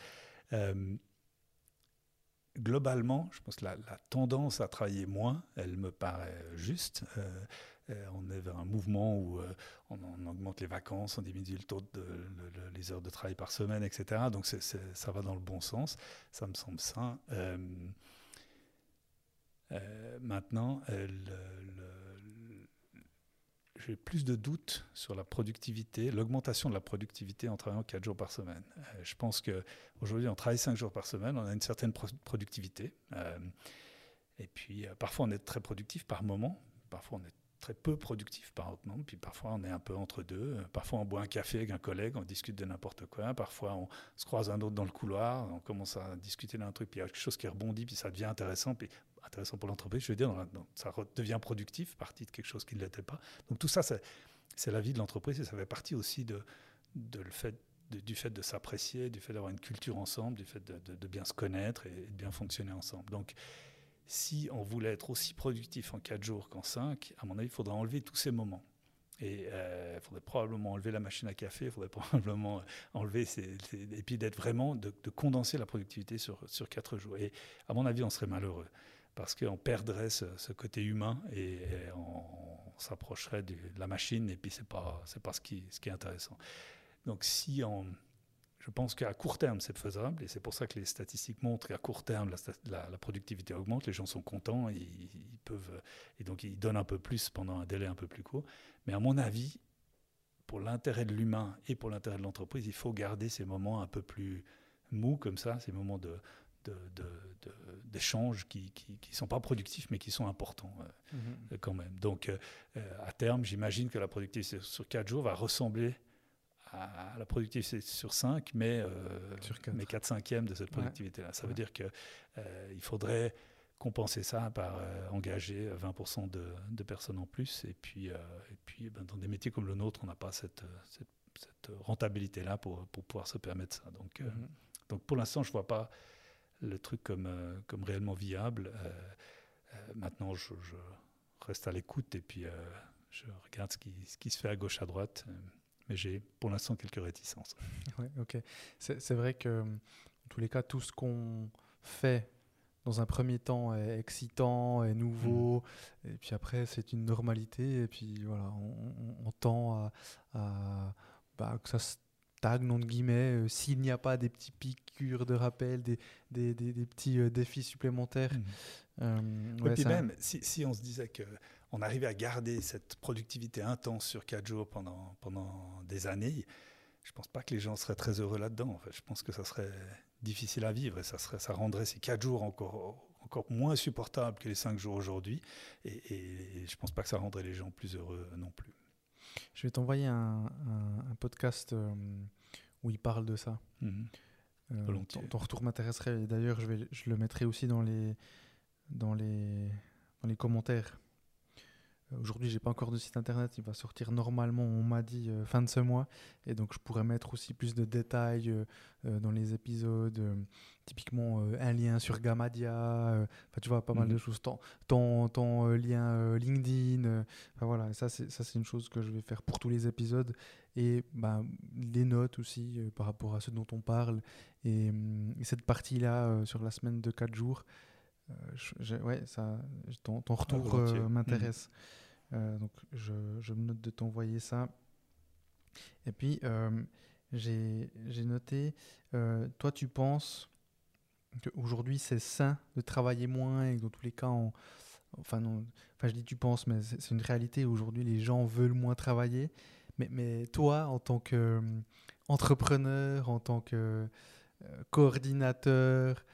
Euh, globalement, je pense que la, tendance à travailler moins, elle me paraît juste. Euh, on est vers un mouvement où euh, on, augmente les vacances, on diminue le taux de les heures de travail par semaine, etc. Donc ça va dans le bon sens, ça me semble sain. Euh, maintenant, j'ai plus de doutes sur la productivité, l'augmentation de la productivité en travaillant 4 jours par semaine. je pense qu'aujourd'hui, on travaille 5 jours par semaine, on a une certaine productivité. et puis, parfois, on est très productif par moment, parfois, on est très peu productif par moment, puis parfois on est un peu entre deux. Parfois on boit un café avec un collègue, on discute de n'importe quoi. Parfois on se croise un autre dans le couloir, on commence à discuter d'un truc, puis il y a quelque chose qui rebondit, puis ça devient intéressant, puis intéressant pour l'entreprise, je veux dire, ça devient productif, partie de quelque chose qui ne l'était pas. Donc tout ça, c'est la vie de l'entreprise et ça fait partie aussi de, de le fait du fait de s'apprécier, du fait d'avoir une culture ensemble, du fait de, de, bien se connaître et, de bien fonctionner ensemble. Donc, si on voulait être aussi productif en 4 jours qu'en 5, à mon avis, il faudrait enlever tous ces moments. Et euh, il faudrait probablement enlever la machine à café, il faudrait probablement enlever ces, et puis d'être vraiment, de, condenser la productivité sur, sur 4 jours. Et à mon avis, on serait malheureux parce qu'on perdrait ce, côté humain et, on s'approcherait de la machine et puis c'est pas pas ce qui ce qui est intéressant. Donc si on je pense qu'à court terme, c'est faisable, et c'est pour ça que les statistiques montrent qu'à court terme, la, productivité augmente, les gens sont contents, et, ils peuvent, et donc ils donnent un peu plus pendant un délai un peu plus court. Mais à mon avis, pour l'intérêt de l'humain et pour l'intérêt de l'entreprise, il faut garder ces moments un peu plus mous comme ça, ces moments de, d'échanges qui ne sont pas productifs mais qui sont importants euh, mm-hmm. quand même. Donc euh, à terme, j'imagine que la productivité sur quatre jours va ressembler à la productivité sur 5, mais, euh, sur 4. mais 4 cinquièmes de cette productivité-là. Ça veut dire qu'il euh, faudrait compenser ça par euh, engager 20% de, de, personnes en plus. Et puis, et puis ben, dans des métiers comme le nôtre, on n'a pas cette, cette, rentabilité-là pour, pour, pouvoir se permettre ça. Donc, mm-hmm. donc pour l'instant, je ne vois pas le truc comme, comme réellement viable. maintenant, je, je, reste à l'écoute et puis je regarde ce qui, ce qui, se fait à gauche, à droite mais j'ai pour l'instant quelques réticences. Ouais, ok. C'est vrai que, en tous les cas, tout ce qu'on fait dans un premier temps est excitant, est nouveau, mm. et puis après c'est une normalité, et puis voilà, on, tend à, bah, que ça stagne, entre guillemets, euh, s'il n'y a pas des petits piqûres de rappel, des, des, des, petits euh, défis supplémentaires. Mm. Euh, et puis même, si, si, on se disait que on arrivait à garder cette productivité intense sur quatre jours pendant, pendant des années, je ne pense pas que les gens seraient très heureux là-dedans. En fait. Je pense que ça serait difficile à vivre et ça, serait, ça rendrait ces quatre jours encore, encore moins supportables que les cinq jours aujourd'hui. Et, je ne pense pas que ça rendrait les gens plus heureux non plus. Je vais t'envoyer un, un, podcast euh, où il parle de ça. Mhm. Euh, ton, retour m'intéresserait. D'ailleurs, je, vais, je le mettrai aussi dans les, dans les, dans les commentaires. Aujourd'hui, j'ai pas encore de site internet. Il va sortir normalement, on m'a dit, euh, fin de ce mois. Et donc, je pourrais mettre aussi plus de détails euh, euh, dans les épisodes. typiquement, un lien sur Gamadia. Enfin, tu vois, pas mal de mhm. choses. Ton, ton, lien LinkedIn. Enfin, voilà, ça, c'est une chose que je vais faire pour tous les épisodes. Et ben, les notes aussi par rapport à ce dont on parle. Et, cette partie-là sur la semaine de 4 jours. Ouais, ça, ton, ton retour m'intéresse. Euh, donc je, je, me note de t'envoyer ça. Et puis euh, j'ai noté, euh, toi tu penses qu'aujourd'hui c'est sain de travailler moins et que dans tous les cas, enfin, non, enfin je dis tu penses, mais c'est une réalité. Aujourd'hui les gens veulent moins travailler. Mais, mais toi en tant qu'entrepreneur, en tant que coordinateur,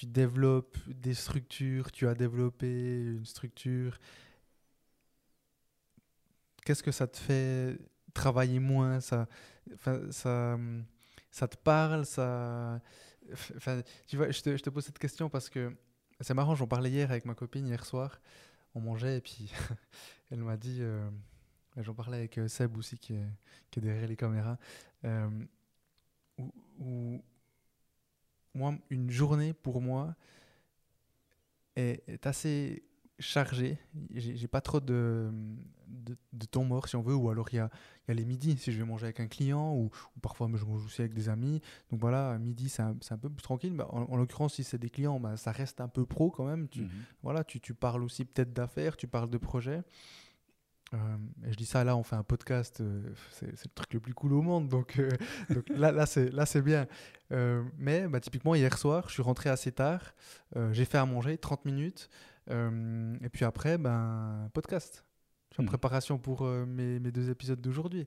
tu développes des structures, tu as développé une structure. Qu'est-ce que ça te fait travailler moins? Ça, ça, ça te parle? Ça, tu vois, je te, je te, pose cette question parce que c'est marrant, j'en parlais hier avec ma copine hier soir. On mangeait et puis elle m'a dit, euh, j'en parlais avec euh, Seb aussi qui est, qui est derrière les caméras, euh, moi, une journée pour moi est, assez chargée. J'ai pas trop de, de, temps mort, si on veut, ou alors il y a, y a, les midis, si je vais manger avec un client, ou, parfois je mange aussi avec des amis. Donc voilà, midi, c'est un, un, peu plus tranquille. Bah, en, l'occurrence, si c'est des clients, bah, ça reste un peu pro quand même. Tu, mhm. voilà, tu, tu parles aussi peut-être d'affaires, tu parles de projets. Euh, et je dis ça, là, on fait un podcast, euh, c'est le truc le plus cool au monde, donc, euh, donc là, là c'est bien. mais bah, typiquement, hier soir, je suis rentré assez tard, j'ai fait à manger 30 minutes, et puis après, ben, podcast. Je suis en hmm. préparation pour mes, mes, deux épisodes d'aujourd'hui.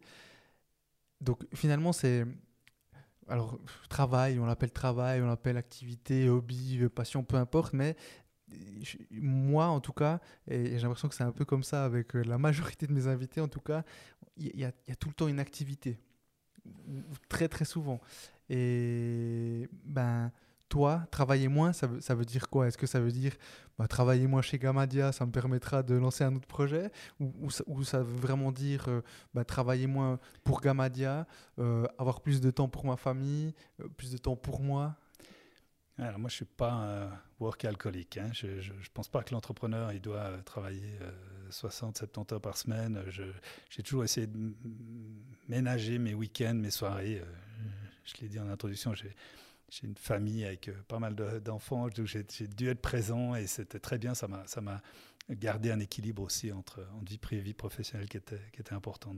Donc finalement, c'est. Alors, travail, on l'appelle travail, on l'appelle activité, hobby, passion, peu importe, mais moi en tout cas, et j'ai l'impression que c'est un peu comme ça avec euh, la majorité de mes invités en tout cas, il y, a tout le temps une activité, très très souvent. Et ben toi, travailler moins, ça veut, ça veut dire quoi? Est-ce que ça veut dire bah, travailler moins chez Gamadia, ça me permettra de lancer un autre projet? Ou, ça, veut vraiment dire euh, bah, travailler moins pour Gamadia, euh, avoir plus de temps pour ma famille, plus de temps pour moi? Alors moi, je ne suis pas un work alcoolique. Hein. Je ne pense pas que l'entrepreneur doit travailler 60, euh, 70 heures par semaine. J'ai toujours essayé de ménager mes week-ends, mes soirées. Euh, je l'ai dit en introduction, j'ai une famille avec pas mal d'enfants, j'ai dû être présent et c'était très bien. Ça m'a gardé un équilibre aussi entre, vie privée et vie professionnelle qui était, important.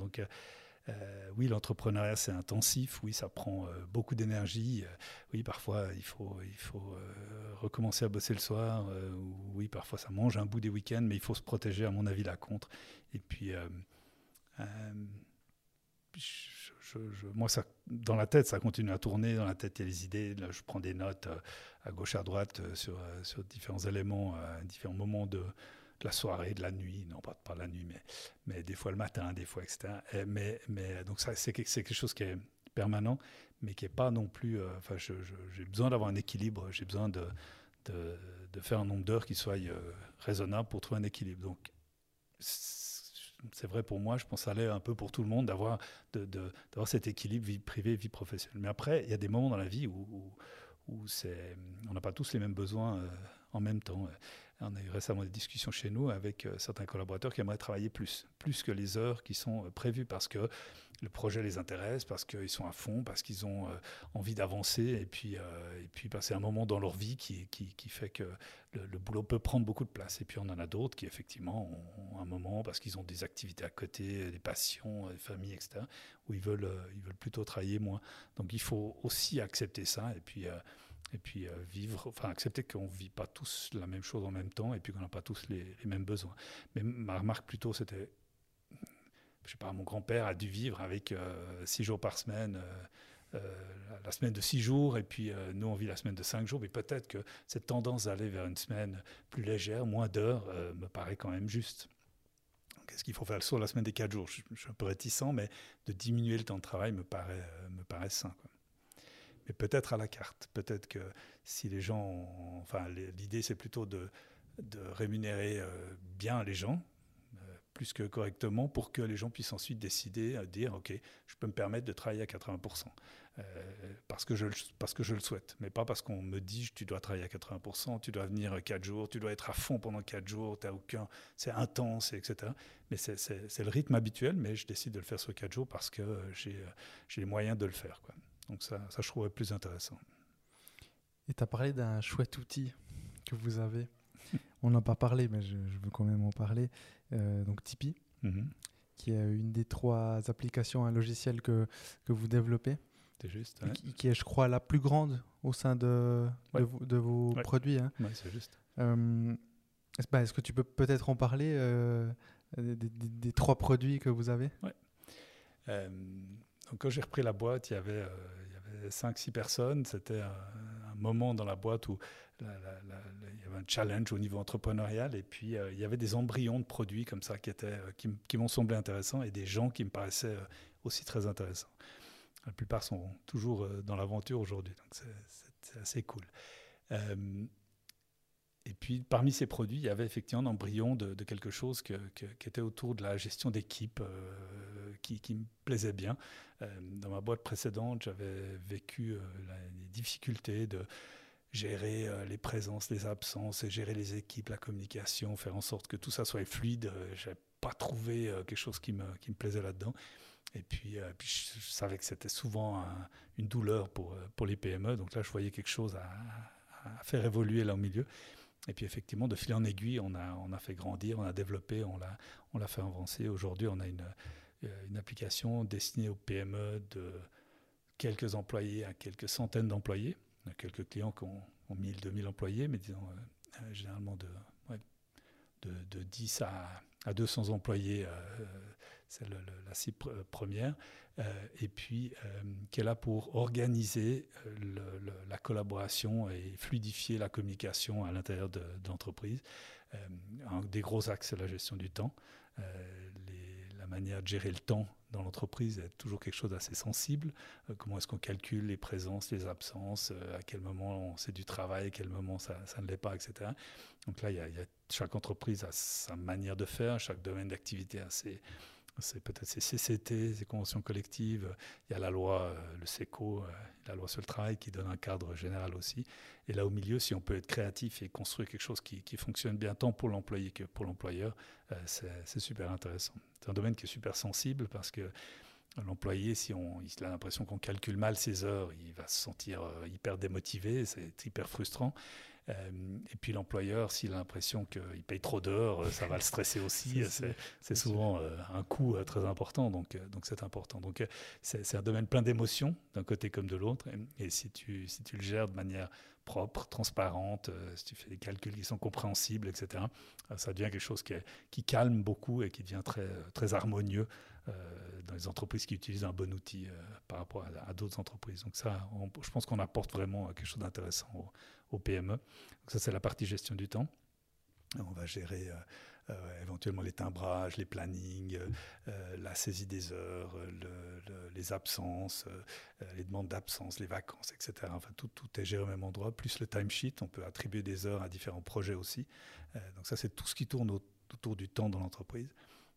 Euh, oui, l'entrepreneuriat, c'est intensif. Oui, ça prend euh, beaucoup d'énergie. Euh, oui, parfois, il faut, recommencer à bosser le soir. oui, parfois, ça mange un bout des week-ends, mais il faut se protéger, à mon avis, là contre. Et puis, moi, ça, dans la tête, ça continue à tourner. Dans la tête, il y a les idées. Là, je prends des notes à gauche, à droite sur, différents éléments, différents moments de de la soirée, de la nuit, non pas, pas la nuit, mais, mais des fois le matin, des fois, etc. mais, mais, donc ça, c'est quelque chose qui est permanent, mais qui n'est pas non plus... Euh, enfin, j'ai besoin d'avoir un équilibre, j'ai besoin de, de, faire un nombre d'heures qui soit euh, raisonnable pour trouver un équilibre. Donc, c'est vrai pour moi, je pense que ça un peu pour tout le monde d'avoir de, de, cet équilibre vie privée, vie professionnelle. Mais après, il y a des moments dans la vie où, où, où on n'a pas tous les mêmes besoins euh, en même temps. On a eu récemment des discussions chez nous avec euh, certains collaborateurs qui aimeraient travailler plus, plus que les heures qui sont euh, prévues parce que le projet les intéresse, parce qu'ils sont à fond, parce qu'ils ont euh, envie d'avancer, et puis, et puis passer un moment dans leur vie qui, qui, fait que le, boulot peut prendre beaucoup de place. Et puis on en a d'autres qui effectivement ont un moment parce qu'ils ont des activités à côté, des passions, des familles, etc., où ils veulent, ils veulent plutôt travailler moins. Donc il faut aussi accepter ça, et puis et puis euh, vivre, enfin accepter qu'on ne vit pas tous la même chose en même temps et puis qu'on n'a pas tous les, mêmes besoins. Mais ma remarque plutôt, c'était, je sais pas, mon grand-père a dû vivre avec euh, six jours par semaine. Euh, la semaine de six jours, et puis nous, on vit la semaine de cinq jours, mais peut-être que cette tendance d'aller vers une semaine plus légère, moins d'heures, me paraît quand même juste. Qu'est-ce qu'il faut faire sur la semaine des quatre jours? Je, suis un peu réticent, mais de diminuer le temps de travail me paraît, me paraît sain. Mais peut-être à la carte. Peut-être que si les gens, enfin, l'idée c'est plutôt de, rémunérer euh, bien les gens, euh, plus que correctement, pour que les gens puissent ensuite décider, à dire, ok, je peux me permettre de travailler à 80%, euh, parce, que je, parce que je le souhaite, mais pas parce qu'on me dit, tu dois travailler à 80%, tu dois venir 4 jours, tu dois être à fond pendant 4 jours, as aucun, c'est intense, etc. Mais c'est le rythme habituel, mais je décide de le faire sur 4 jours parce que j'ai les moyens de le faire. Quoi. Donc ça, ça je trouvais plus intéressant. Et tu as parlé d'un chouette outil que vous avez. On n'a pas parlé, mais je, veux quand même en parler. Euh, donc Tipeee, mhm. qui est une des trois applications, un logiciel que, que vous développez. C'est juste. Qui, est, je crois, la plus grande au sein de, de, vos produits. Hein. Oui, c'est juste. Euh, bah, est-ce, que tu peux peut-être en parler euh, des, des, trois produits que vous avez? Oui. Donc quand j'ai repris la boîte, il y avait, euh, il y avait 5-6 personnes. C'était un, moment dans la boîte où il y avait un challenge au niveau entrepreneurial. Et puis euh, il y avait des embryons de produits comme ça qui, euh, m'ont semblé intéressants et des gens qui me paraissaient aussi très intéressants. La plupart sont toujours dans l'aventure aujourd'hui, donc c'est assez cool. Et puis, parmi ces produits, il y avait effectivement un embryon de, quelque chose qui était autour de la gestion d'équipe, euh, qui, me plaisait bien. Euh, dans ma boîte précédente, j'avais vécu euh, les difficultés de gérer les présences, les absences, gérer les équipes, la communication, faire en sorte que tout ça soit fluide. je n'avais pas trouvé quelque chose qui me, qui me plaisait là-dedans. Et puis, je, savais que c'était souvent une douleur pour, pour les PME. Donc là, je voyais quelque chose à, à faire évoluer là au milieu. Et puis effectivement, de fil en aiguille, on a, on a fait grandir, on a développé, on l'a, fait avancer. Aujourd'hui, on a une, euh, une application destinée aux PME de quelques employés à quelques centaines d'employés. On a quelques clients qui ont, 1000, 2000 employés, mais disons euh, euh, généralement de, de, de, 10 à, à 200 employés. c'est la cible première. Euh, et puis euh, qui est là pour organiser euh, la collaboration et fluidifier la communication à l'intérieur de, l'entreprise. un des gros axes, c'est la gestion du temps. La manière de gérer le temps dans l'entreprise est toujours quelque chose d'assez sensible. comment est-ce qu'on calcule les présences, les absences, à quel moment c'est du travail, à quel moment ça, ne l'est pas, etc. Donc là, y, a, chaque entreprise a sa manière de faire, chaque domaine d'activité a ses, c'est peut-être ces CCT, ces conventions collectives. Il y a la loi, euh, le SECO, euh, la loi sur le travail qui donne un cadre général aussi. Et là, au milieu, si on peut être créatif et construire quelque chose qui, fonctionne bien tant pour l'employé que pour l'employeur, euh, c'est super intéressant. C'est un domaine qui est super sensible parce que l'employé, si on, il a l'impression qu'on calcule mal ses heures, il va se sentir hyper démotivé, c'est hyper frustrant. Euh, et puis l'employeur, s'il a l'impression qu'il paye trop d'heures, euh, ça va le stresser aussi. c'est souvent euh, un coût très important, donc donc c'est important. Donc c'est un domaine plein d'émotions d'un côté comme de l'autre. Et, si tu si tu le gères de manière propre, transparente, si tu fais des calculs qui sont compréhensibles, etc., ça devient quelque chose qui, qui calme beaucoup et qui devient très, très harmonieux dans les entreprises qui utilisent un bon outil par rapport à, d'autres entreprises. Donc ça, je pense qu'on apporte vraiment quelque chose d'intéressant au PME. Ça, c'est la partie gestion du temps. On va gérer euh, euh, éventuellement les timbrages, les plannings, euh, la saisie des heures, les absences, les demandes d'absence, les vacances, etc. Enfin, tout, tout, est géré au même endroit, plus le timesheet. On peut attribuer des heures à différents projets aussi. donc ça, c'est tout ce qui tourne autour du temps dans l'entreprise.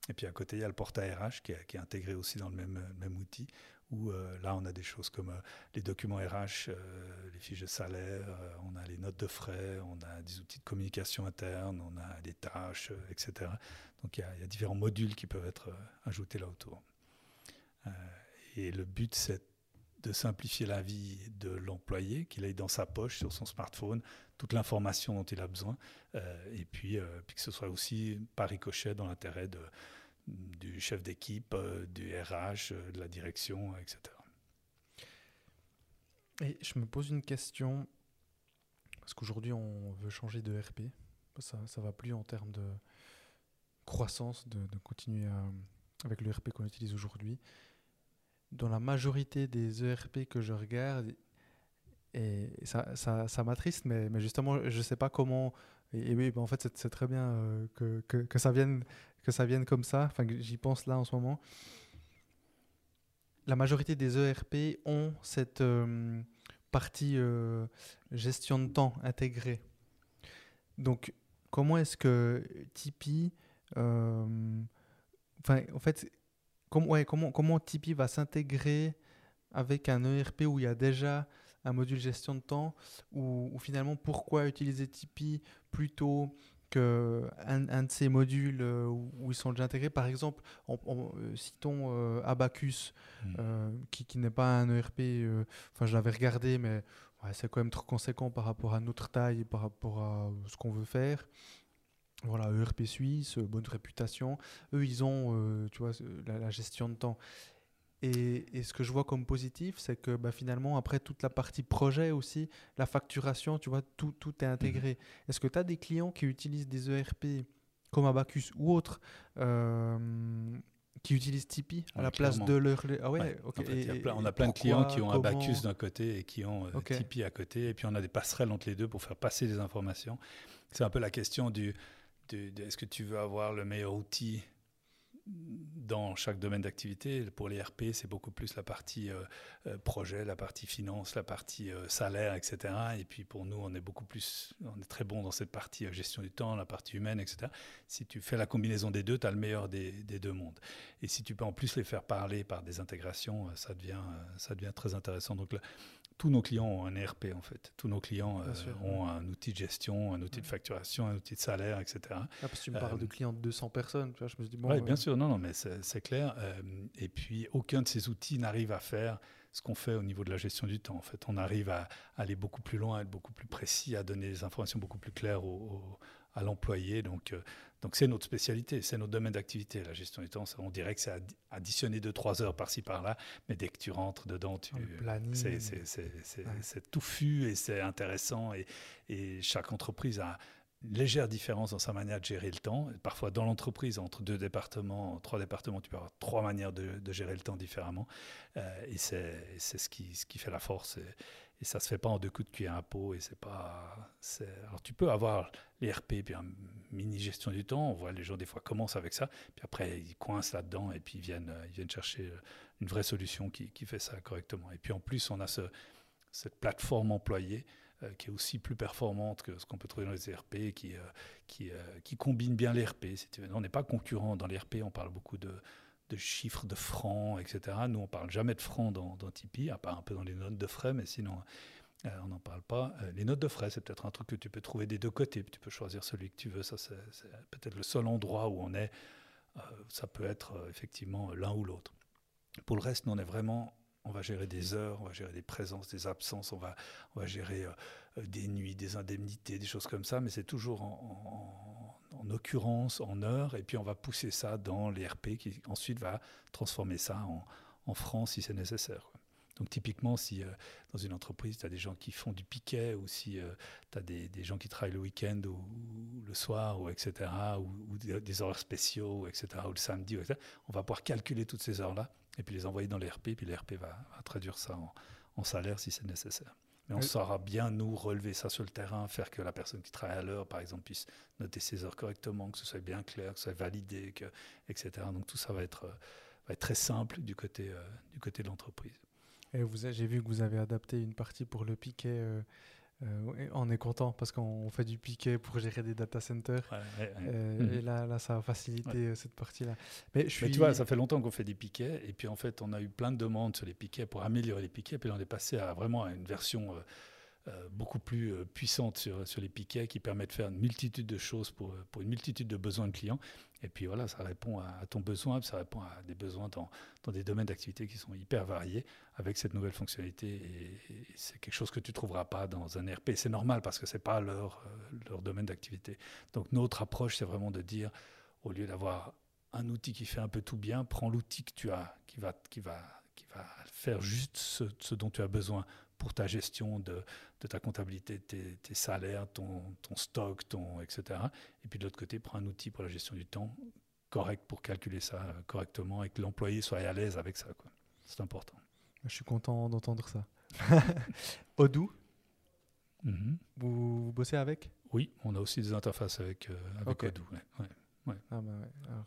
Et puis à côté, il y a le portail RH qui est, qui est intégré aussi dans le même, même outil, où euh, là, on a des choses comme euh, les documents RH, euh, les fiches de salaire, on a les notes de frais, on a des outils de communication interne, on a des tâches, etc. Donc il y, a différents modules qui peuvent être ajoutés là autour. et le but, c'est de simplifier la vie de l'employé, qu'il ait dans sa poche, sur son smartphone, toute l'information dont il a besoin, et puis, puis, que ce soit aussi par ricochet dans l'intérêt de, du chef d'équipe, euh, du RH, euh, de la direction, etc. Et je me pose une question, parce qu'aujourd'hui on veut changer de RP, ça ne va plus en termes de croissance, de, continuer avec le RP qu'on utilise aujourd'hui. Dans la majorité des ERP que je regarde, et ça, ça, m'attriste, mais, justement, je ne sais pas comment. Et, oui, ben, en fait, c'est très bien euh, que, que, ça vienne que ça vienne comme ça, enfin j'y pense là en ce moment. La majorité des ERP ont cette euh, partie euh, gestion de temps intégrée. Donc comment est-ce que Tipeee, enfin en fait, comment, comment Tipeee va s'intégrer avec un ERP où il y a déjà un module gestion de temps, ou, finalement pourquoi utiliser Tipeee plutôt qu'un un de ces modules euh, où ils sont déjà intégrés, par exemple, euh, citons euh, Abacus, hmm. qui, qui n'est pas un ERP, enfin je l'avais regardé, mais c'est quand même trop conséquent par rapport à notre taille et par rapport à ce qu'on veut faire. Voilà, ERP suisse, bonne réputation. Eux, ils ont, tu vois, la, gestion de temps. Et, ce que je vois comme positif, c'est que bah, finalement, après toute la partie projet aussi, la facturation, tu vois, tout, tout est intégré. Mhm. Est-ce que tu as des clients qui utilisent des ERP comme Abacus ou autres euh, qui utilisent Tipeee à la place de leur. Ah ouais, on a plein de clients qui ont Abacus d'un côté et qui ont euh, Tipeee à côté. Et puis on a des passerelles entre les deux pour faire passer des informations. C'est un peu la question du, est-ce que tu veux avoir le meilleur outil dans chaque domaine d'activité. Pour les RP, c'est beaucoup plus la partie euh, euh, projet, la partie finance, la partie euh, salaire, etc. Et puis pour nous, on est beaucoup plus, on est très bon dans cette partie gestion du temps, la partie humaine, etc. Si tu fais la combinaison des deux, tu as le meilleur des, des, deux mondes. Et si tu peux en plus les faire parler par des intégrations, ça devient, ça devient très intéressant. Donc tous nos clients ont un ERP en fait. Tous nos clients euh, ont un outil de gestion, un outil de facturation, un outil de salaire, etc. Ah, parce que tu me parles de euh, clients de 200 personnes, tu vois, je me dis bon. Oui, bien sûr, non, non, mais c'est clair. Euh, et puis aucun de ces outils n'arrive à faire ce qu'on fait au niveau de la gestion du temps. En fait, on arrive à aller beaucoup plus loin, à être beaucoup plus précis, à donner des informations beaucoup plus claires à l'employé. Donc, donc c'est notre spécialité, c'est notre domaine d'activité, la gestion du temps. On dirait que c'est additionner 2-3 heures par-ci par-là, mais dès que tu rentres dedans, c'est touffu et c'est intéressant. Et, et, chaque entreprise a une légère différence dans sa manière de gérer le temps. Parfois, dans l'entreprise, entre deux départements, trois départements, tu peux avoir trois manières de, gérer le temps différemment. Euh, et c'est ce qui, ce qui fait la force. Et ça se fait pas en deux coups de cuillère à peau. Et c'est pas. Alors tu peux avoir les RP puis une mini gestion du temps. On voit les gens des fois commencent avec ça, puis après ils coincent là-dedans et puis ils viennent, ils viennent chercher une vraie solution qui, qui fait ça correctement. Et puis en plus on a ce, cette plateforme employée euh, qui est aussi plus performante que ce qu'on peut trouver dans les ERP, qui, euh, qui, euh, qui combine bien les RP. Si On n'est pas concurrent dans les RP, on parle beaucoup de de chiffres de francs, etc. Nous, on parle jamais de francs dans, dans Tipeee, à part un peu dans les notes de frais, mais sinon, euh, on n'en parle pas. Euh, les notes de frais, c'est peut-être un truc que tu peux trouver des deux côtés. Tu peux choisir celui que tu veux. Ça, c'est peut-être le seul endroit où on est. Euh, ça peut être effectivement l'un ou l'autre. Pour le reste, nous, on est vraiment on va gérer des heures, on va gérer des présences, des absences, on va, on va gérer des nuits, des indemnités, des choses comme ça, mais c'est toujours en, occurrence, en heures, et puis on va pousser ça dans l'ERP qui ensuite va transformer ça en, en francs si c'est nécessaire. Donc typiquement, si euh, dans une entreprise, tu as des gens qui font du piquet, ou si euh, tu as des, gens qui travaillent le week-end ou, le soir, ou etc., ou, des horaires spéciaux, etc., ou le samedi, on va pouvoir calculer toutes ces heures-là et puis les envoyer dans l'ERP, puis l'ERP va, va, traduire ça en, salaire si c'est nécessaire. Mais on saura bien, nous, relever ça sur le terrain, faire que la personne qui travaille à l'heure, par exemple, puisse noter ses heures correctement, que ce soit bien clair, que ce soit validé, que, etc. Donc tout ça va être, va être très simple du côté, euh, du côté de l'entreprise. Et j'ai vu que vous avez adapté une partie pour le piquet euh, euh, on est content parce qu'on fait du piquet pour gérer des data centers. Euh, mhm. Et là, là, ça a facilité euh, cette partie-là. Mais, tu vois, ça fait longtemps qu'on fait des piquets. Et puis, en fait, on a eu plein de demandes sur les piquets pour améliorer les piquets. Puis on est passé à vraiment à une version beaucoup plus puissante sur, sur les piquets qui permet de faire une multitude de choses pour, pour une multitude de besoins de clients. Et puis voilà, ça répond à, ton besoin, ça répond à des besoins dans, dans des domaines d'activité qui sont hyper variés avec cette nouvelle fonctionnalité. Et, c'est quelque chose que tu ne trouveras pas dans un ERP. C'est normal parce que ce n'est pas leur, euh, leur domaine d'activité. Donc notre approche, c'est vraiment de dire, au lieu d'avoir un outil qui fait un peu tout bien, prends l'outil que tu as, qui va, qui va, qui va faire juste ce, ce dont tu as besoin pour ta gestion de, de ta comptabilité, tes, tes salaires, ton, ton, stock, ton, etc. Et puis de l'autre côté, prends un outil pour la gestion du temps correct pour calculer ça correctement et que l'employé soit à l'aise avec ça. C'est important. Je suis content d'entendre ça. Odoo, mm-hmm. vous, bossez avec? Oui, on a aussi des interfaces avec, euh, avec Odoo. Ouais, Ah bah Alors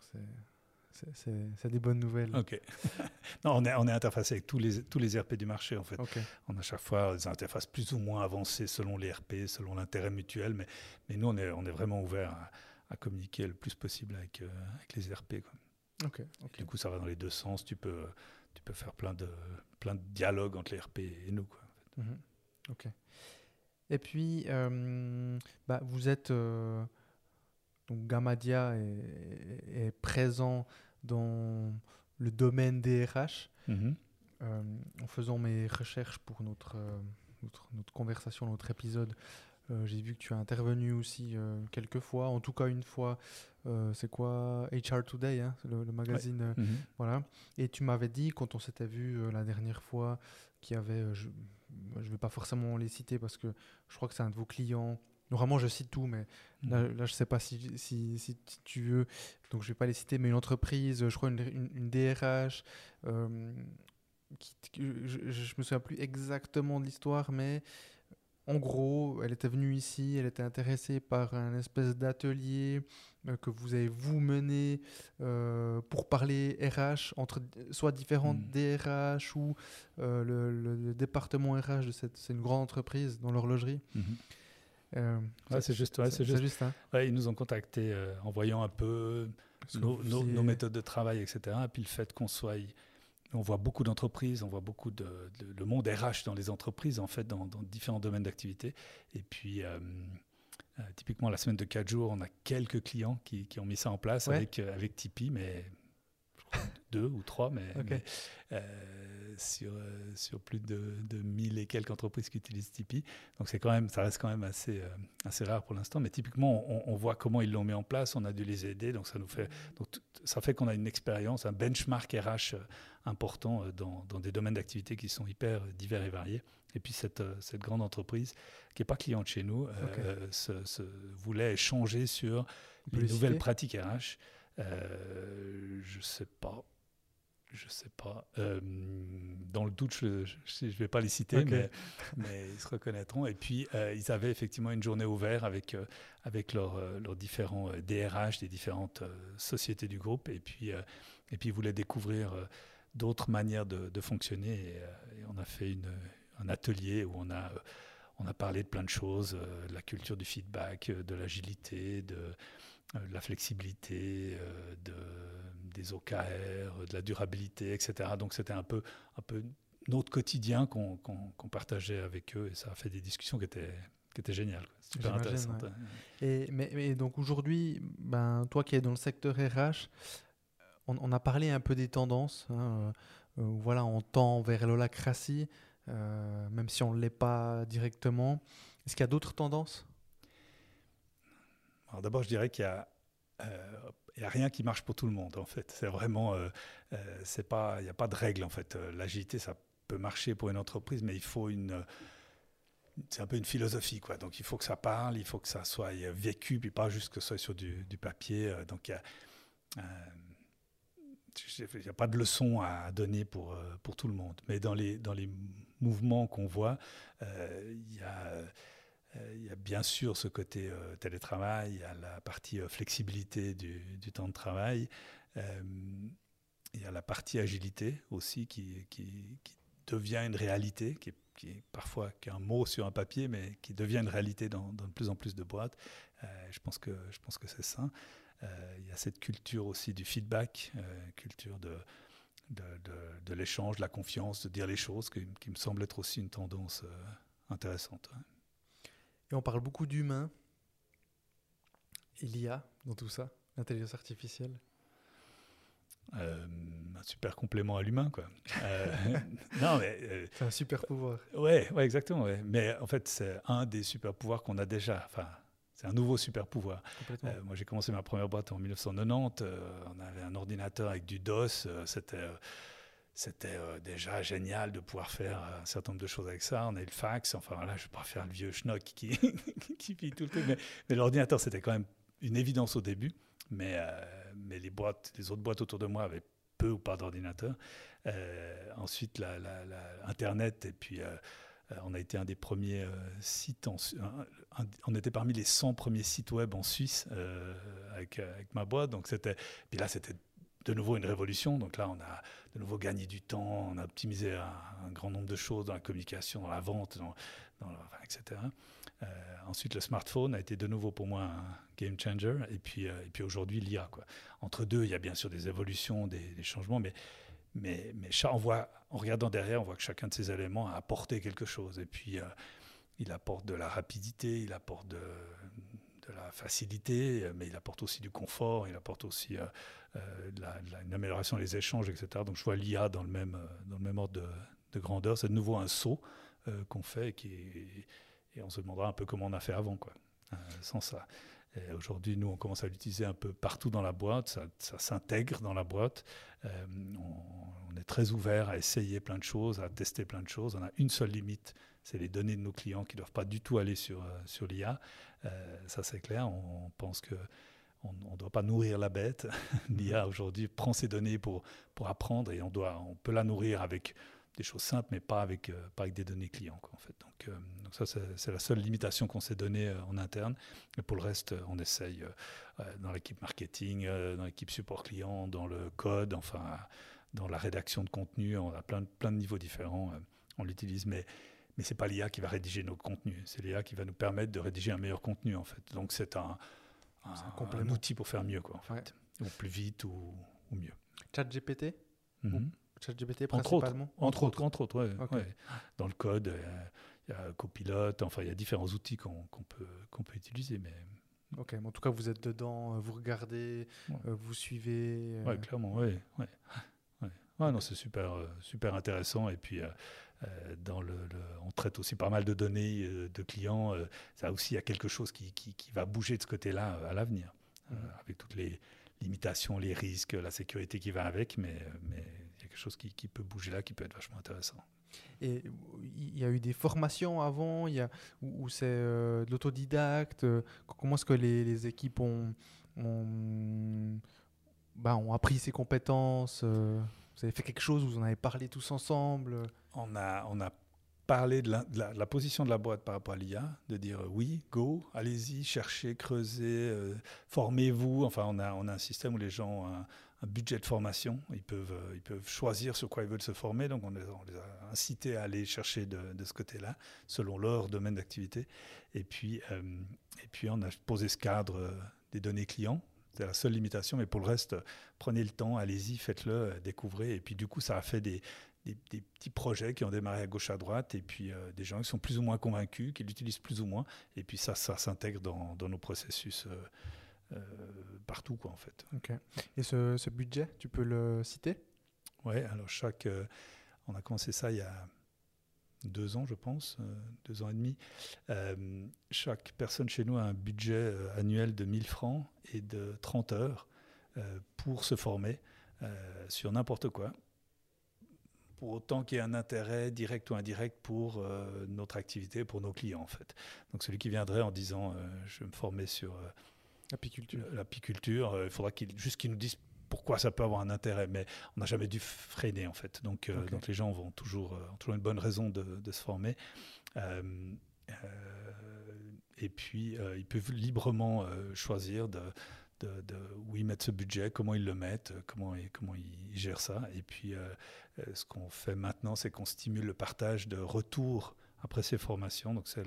c'est des bonnes nouvelles. Ok. non, on est, on est interfacé avec tous les, tous les RP du marché, en fait. On a à chaque fois des interfaces plus ou moins avancées selon les RP, selon l'intérêt mutuel, mais, mais nous, on est, on est vraiment ouvert à, communiquer le plus possible avec, euh, avec les RP. Quoi. Du coup, ça va dans les deux sens. Tu peux, tu peux faire plein de, plein de dialogues entre les RP et nous. Quoi, mhm. Ok. Et puis, euh, bah, vous êtes. Euh, donc Gamadia est, présent dans le domaine des RH. Mhm. Euh, en faisant mes recherches pour notre, euh, notre, notre, conversation, notre épisode, euh, j'ai vu que tu as intervenu aussi quelques fois, en tout cas une fois. c'est quoi? HR Today, hein, le, magazine. Mhm. Voilà. Et tu m'avais dit, quand on s'était vu la dernière fois, qu'il y avait, je ne vais pas forcément les citer parce que je crois que c'est un de vos clients Normalement, je cite tout, mais là, mhm. je ne sais pas si, si, si, tu veux. Donc, je ne vais pas les citer, mais une entreprise, je crois une, une, DRH, euh, je ne me souviens plus exactement de l'histoire, mais en gros, elle était venue ici, elle était intéressée par un espèce d'atelier euh, que vous avez vous mené euh, pour parler RH entre soit différentes DRH mhm. ou le, département RH de cette, c'est une grande entreprise dans l'horlogerie. Mhm. Euh, c'est juste. c'est juste. Hein. ils nous ont contactés euh, en voyant un peu nos, méthodes de travail, etc. Et puis le fait qu'on soit. On voit beaucoup d'entreprises, on voit beaucoup de, le monde RH dans les entreprises, en fait, dans, différents domaines d'activité. Et puis, euh, typiquement, la semaine de 4 jours, on a quelques clients qui, qui ont mis ça en place avec, avec Tipeee, mais deux ou trois, mais, euh, sur, euh, sur plus de, de 1000 et quelques entreprises qui utilisent Tipeee. Donc c'est quand même, ça reste quand même assez, euh, assez rare pour l'instant. Mais typiquement, on, voit comment ils l'ont mis en place, on a dû les aider. Donc ça, nous fait, donc, ça fait qu'on a une expérience, un benchmark RH important dans, dans des domaines d'activité qui sont hyper divers et variés. Et puis cette, cette grande entreprise, qui n'est pas cliente chez nous, se, voulait échanger sur les nouvelles pratiques RH. Euh, je sais pas. Je sais pas. Euh, dans le doute, je ne vais pas les citer, mais, mais, ils se reconnaîtront. Et puis, euh, ils avaient effectivement une journée ouverte avec, avec leurs différents DRH des différentes sociétés du groupe. Et puis, et puis ils voulaient découvrir d'autres manières de, de fonctionner. Et, on a fait une, un atelier où on a, on a parlé de plein de choses, de la culture du feedback, de l'agilité, de de la flexibilité, euh, de, des OKR, de la durabilité, etc. Donc c'était un peu, un peu notre quotidien qu'on partageait avec eux et ça a fait des discussions qui étaient, qui étaient géniales, super intéressantes. Et, mais, donc aujourd'hui, ben, toi qui es dans le secteur RH, on, a parlé un peu des tendances. Hein, voilà, on tend vers l'holacratie, même si on ne l'est pas directement. Est-ce qu'il y a d'autres tendances Alors d'abord, je dirais qu'il y a n'y a rien qui marche pour tout le monde en fait. C'est vraiment, c'est pas, il n'y a pas de règle en fait. L'agilité, ça peut marcher pour une entreprise, mais il faut une, c'est un peu une philosophie, quoi. Donc il faut que ça parle, il faut que ça soit vécu, puis pas juste que ce soit sur du, papier. Euh, donc il n'y euh, a, pas de leçon à donner pour, euh, pour tout le monde. Mais dans les, dans les mouvements qu'on voit, il y a. Il y a bien sûr ce côté télétravail, il y a la partie flexibilité du, temps de travail, il y a la partie agilité aussi qui, devient une réalité, qui est parfois qu'un mot sur un papier, mais qui devient une réalité dans, de plus en plus de boîtes. Euh, je pense que, que c'est ça. Euh, il y a cette culture aussi du feedback, euh, culture de, l'échange, de la confiance, de dire les choses, qui me semble être aussi une tendance intéressante. Et on parle beaucoup d'humain. Il y a dans tout ça, l'intelligence artificielle euh, un super complément à l'humain, quoi. Euh, non, mais euh, c'est un super pouvoir. Ouais, ouais, exactement. Ouais. Mais en fait, c'est un des super pouvoirs qu'on a déjà. Enfin, c'est un nouveau super pouvoir. moi, j'ai commencé ma première boîte en 1990. on avait un ordinateur avec du DOS. c'était c'était déjà génial de pouvoir faire un certain nombre de choses avec ça. On a eu le fax. Enfin, là, je ne vais pas faire le vieux schnock qui, qui tout le truc. Mais, l'ordinateur, c'était quand même une évidence au début. Mais mais les boîtes, les autres boîtes autour de moi avaient peu ou pas d'ordinateur. Euh, ensuite, la, Internet, et puis euh, euh, on a été un des premiers sites, on était parmi les 100 premiers sites web en Suisse avec, avec, ma boîte. Donc c'était, puis là, c'était de nouveau une révolution. Donc là, on a de nouveau gagné du temps, on a optimisé un, grand nombre de choses dans la communication, dans la vente, dans, etc. Euh, ensuite, le smartphone a été de nouveau pour moi un game changer. Et puis, euh, et puis aujourd'hui, l'IA. Entre deux, il y a bien sûr des évolutions, des, changements, mais, mais, mais on voit, en regardant derrière, on voit que chacun de ces éléments a apporté quelque chose. Et puis, euh, il apporte de la rapidité, il apporte de, de, la facilité, mais il apporte aussi du confort, il apporte aussi de la, une amélioration des échanges, etc. Donc je vois l'IA dans, le même dans le même ordre de, de grandeur. C'est de nouveau un saut qu'on fait et on se demandera un peu comment on a fait avant, quoi, euh, sans ça. Aujourd'hui, nous, on commence à l'utiliser un peu partout dans la boîte, ça, s'intègre dans la boîte. Euh, est très ouvert à essayer plein de choses, à tester plein de choses. On a une seule limite, c'est les données de nos clients qui ne doivent pas du tout aller sur, euh, sur l'IA. ça, c'est clair. On, pense que on ne doit pas nourrir la bête. L'IA, aujourd'hui, prend ces données pour, pour apprendre et on, doit, on peut la nourrir avec des choses simples, mais pas avec, euh, pas avec des données clients. Quoi, en fait. donc, euh, donc ça, c'est la seule limitation qu'on s'est donnée euh, en interne. Et pour le reste, on essaye dans l'équipe marketing, dans l'équipe support client, dans le code, enfin, dans la rédaction de contenu. On a plein, plein de niveaux différents. on l'utilise, mais mais c'est pas l'IA qui va rédiger nos contenus. C'est l'IA qui va nous permettre de rédiger un meilleur contenu, en fait. Donc c'est un, un, outil pour faire mieux, quoi, en fait. Ou plus vite ou, ou mieux. Chat GPT mhm. ChatGPT principalement Entre autres, entre autres, ouais, Dans le code, euh, il y a Copilot, enfin, il y a différents outils qu'on peut, qu'on peut utiliser. Mais... Ok, mais en tout cas, vous êtes dedans, euh, vous regardez, euh, vous suivez. Oui, clairement, oui. Ouais. Ouais. non, c'est super, super intéressant. Et puis, dans le, on traite aussi pas mal de données de clients. ça aussi, il y a quelque chose qui, qui, qui va bouger de ce côté-là à l'avenir, mmh. avec toutes les limitations, les risques, la sécurité qui va avec. Mais, mais quelque chose qui, qui, peut bouger là, qui peut être vachement intéressant. Et il y a eu des formations avant, il y a, où, c'est euh, de l'autodidacte. Euh, comment est-ce que les, les, équipes ont, ont, bah, ont, appris ces compétences euh, Vous avez fait quelque chose, vous en avez parlé tous ensemble On a, on a parlé de la, position de la boîte par rapport à l'IA, de dire oui, go, allez-y, cherchez, creusez, formez-vous. Enfin, on a, on a un système où les gens ont un budget de formation. Ils peuvent, euh, ils peuvent choisir sur quoi ils veulent se former. Donc, on les, a incités à aller chercher de, ce côté-là, selon leur domaine d'activité. Et puis, euh, et puis, on a posé ce cadre euh, des données clients. C'est la seule limitation. Mais pour le reste, prenez le temps, allez-y, faites-le, découvrez. Et puis, du coup, ça a fait des, des, petits projets qui ont démarré à gauche à droite et puis des gens qui sont plus ou moins convaincus, qui l'utilisent plus ou moins. Et puis ça, ça s'intègre dans, dans, nos processus euh, partout, quoi, en fait. Ok. Et ce, ce, budget, tu peux le citer? Oui, alors chaque. on a commencé ça il y a deux ans, je pense, deux ans et demi. chaque personne chez nous a un budget annuel de 1000 francs et de 30 heures pour se former sur n'importe quoi pour autant qu'il y ait un intérêt direct ou indirect pour euh, notre activité, pour nos clients en fait. Donc celui qui viendrait en disant euh, je vais me former sur euh, l'apiculture, l'apiculture il faudra qu'il, juste qu'il nous dise pourquoi ça peut avoir un intérêt, mais on n'a jamais dû freiner en fait. Donc, donc les gens vont toujours, ont toujours une bonne raison de, de se former. et puis ils peuvent librement choisir de de, où ils mettent ce budget, comment ils le mettent, comment, comment ils gèrent ça. Et puis, euh, euh, ce qu'on fait maintenant, c'est qu'on stimule le partage de retour après ces formations. Donc, c'est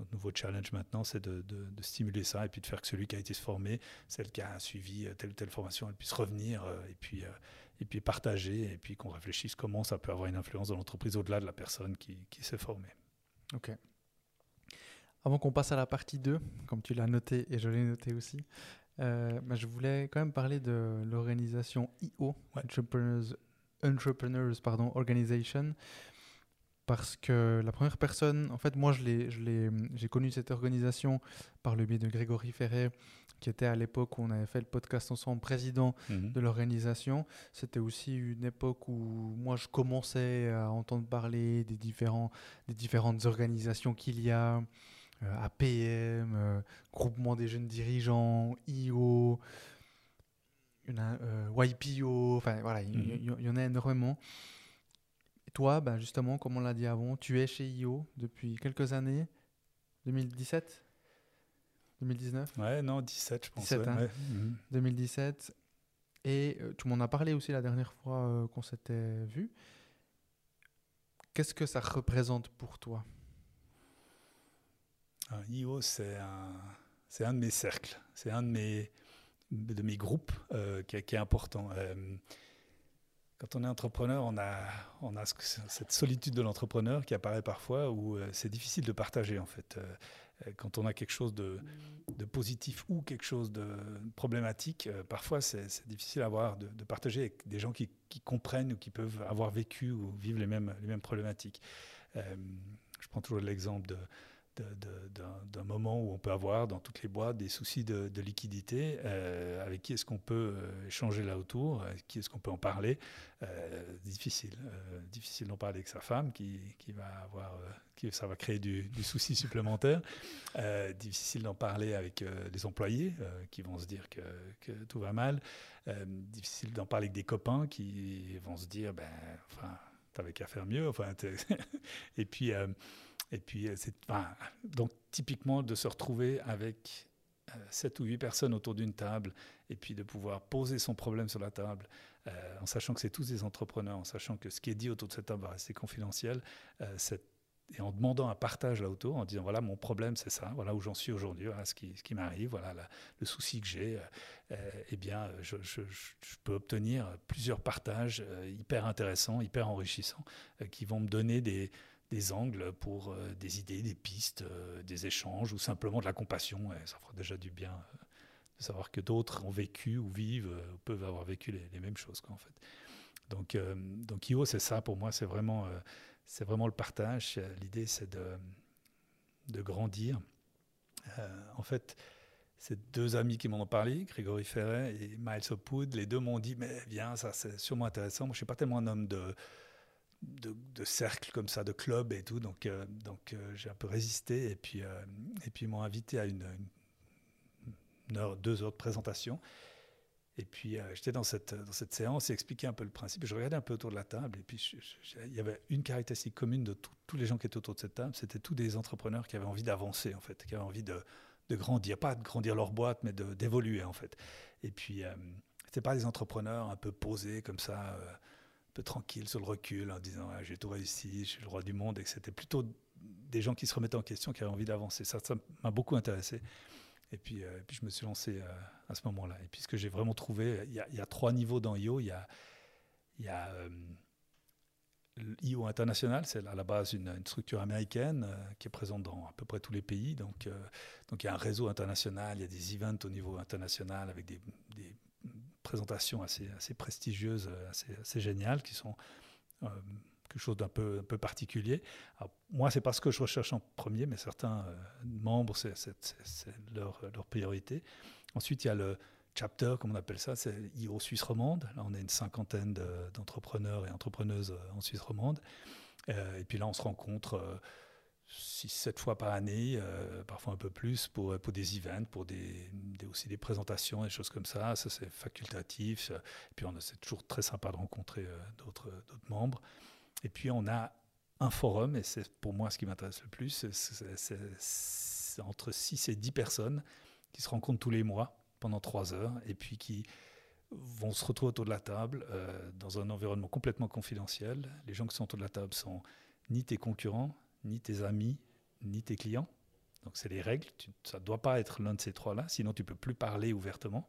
notre nouveau challenge maintenant, c'est de, stimuler ça et puis de faire que celui qui a été formé, celle qui a suivi telle ou telle formation, elle puisse revenir euh, et puis, et puis partager et puis qu'on réfléchisse comment ça peut avoir une influence dans l'entreprise au-delà de la personne qui, qui s'est formée. Ok. Avant qu'on passe à la partie 2, comme tu l'as noté et je l'ai noté aussi, euh, bah, je voulais quand même parler de l'organisation IO, Entrepreneurs, Entrepreneurs pardon, Organization, parce que la première personne, en fait, moi, j'ai connu cette organisation par le biais de Grégory Ferret, qui était à l'époque où on avait fait le podcast ensemble, président mhm. de l'organisation. C'était aussi une époque où moi, je commençais à entendre parler des, différents, des différentes organisations qu'il y a. Euh, APM, euh, Groupement des jeunes dirigeants, IO, euh, YPO, enfin voilà, il y, en a énormément. Et toi, ben justement, comme on l'a dit avant, tu es chez IO depuis quelques années, 2017 2019 Ouais, non, 17, je pense. 2017. Hein. Mhm. Et tu m'en as parlé aussi la dernière fois qu'on s'était vu. Qu'est-ce que ça représente pour toi? IO, c'est un, c'est un de mes cercles, c'est un de mes, de mes groupes euh, qui, est important. Euh, quand on est entrepreneur, on a, on cette solitude de l'entrepreneur qui apparaît parfois où euh, c'est difficile de partager en fait. quand on a quelque chose de, positif ou quelque chose de problématique, parfois c'est, difficile à avoir, de, partager avec des gens qui, comprennent ou qui peuvent avoir vécu ou mêmes, les mêmes problématiques. je prends toujours l'exemple de, d'un moment où on peut avoir dans toutes les boîtes des soucis de, liquidité. Euh, avec qui est-ce qu'on peut euh, échanger là autour Avec qui est-ce qu'on peut en parler euh, Difficile. difficile d'en parler avec sa femme qui, qui va avoir. qui, ça va créer du, souci supplémentaire. difficile d'en parler avec les employés qui vont se dire que, que tout va mal. difficile d'en parler avec des copains qui vont se dire ben, enfin, t'avais qu'à faire mieux. Enfin, et puis. Et puis, euh, donc typiquement de se retrouver avec euh, sept ou huit personnes autour d'une table et puis de pouvoir poser son problème sur la table euh, en sachant que c'est tous des entrepreneurs, en sachant que ce qui est dit autour de cette table va rester confidentiel, et en demandant un partage là autour, en disant voilà mon problème c'est ça, voilà où j'en suis aujourd'hui, voilà ce qui, ce qui m'arrive, voilà le souci que j'ai, eh bien je, peux obtenir plusieurs partages hyper intéressants, hyper enrichissants, qui vont me donner des, des angles pour euh, des idées, des pistes, euh, des échanges ou simplement de la compassion. Ça fera déjà du bien euh, de savoir que d'autres ont vécu ou vivent ou peuvent avoir vécu les, mêmes choses. En fait. Donc, donc IO, c'est ça pour moi, c'est vraiment, c'est vraiment le partage. L'idée, c'est de, de grandir. en fait, c'est deux amis qui m'en ont parlé, Grégory Ferret et Miles Hopwood. Les deux m'ont dit, mais viens, ça c'est sûrement intéressant. Moi, je ne suis pas tellement un homme de de, cercles comme ça, de clubs et tout. Donc, euh, donc euh, j'ai un peu résisté et puis, euh, et puis ils m'ont invité à une, heure, deux heures de présentation. Et puis j'étais dans cette, dans cette séance et expliquais un peu le principe. Je regardais un peu autour de la table et puis il y avait une caractéristique commune de tous les gens qui étaient autour de cette table. C'était tous des entrepreneurs qui avaient envie d'avancer en fait, qui avaient envie de, de, grandir, pas de grandir leur boîte, mais d'évoluer en fait. Et puis c'était pas des entrepreneurs un peu posés comme ça peu tranquille sur le recul en disant j'ai tout réussi, je suis le roi du monde, et que c'était plutôt des gens qui se remettaient en question, qui avaient envie d'avancer. Ça, ça m'a beaucoup intéressé. Et puis, euh, puis je me suis lancé euh, à ce moment-là. Et puis ce que j'ai vraiment trouvé, il y, a, trois niveaux dans IO. Il y a, il y a euh, l'IO international, c'est à la base une, structure américaine qui est présente dans à peu près tous les pays. Donc, donc il y a un réseau international, il y a des events au niveau international avec des présentations assez, assez prestigieuses, assez, assez géniales, qui sont quelque chose d'un peu, particulier. Moi, c'est pas ce que je recherche en premier, mais certains membres, c'est leur, priorité. Ensuite, il y a le chapter, comme on appelle ça, c'est IO Suisse romande. Là, on est une cinquantaine d'entrepreneurs et entrepreneuses en Suisse romande. et puis là, on se rencontre 6-7 fois par année, euh, parfois un peu plus, pour, pour des events, pour des, aussi des présentations, des choses comme ça. Ça, c'est facultatif. Et puis, c'est toujours très sympa de rencontrer euh, d'autres membres. Et puis, on a un forum, et c'est pour moi ce qui m'intéresse le plus. C'est entre 6 et 10 personnes qui se rencontrent tous les mois pendant 3 heures, et puis qui vont se retrouver autour de la table euh, dans un environnement complètement confidentiel. Les gens qui sont autour de la table sont ni tes concurrents, ni tes amis, ni tes clients. Donc c'est les règles, ça ne doit pas être l'un de ces trois-là, sinon tu peux plus parler ouvertement.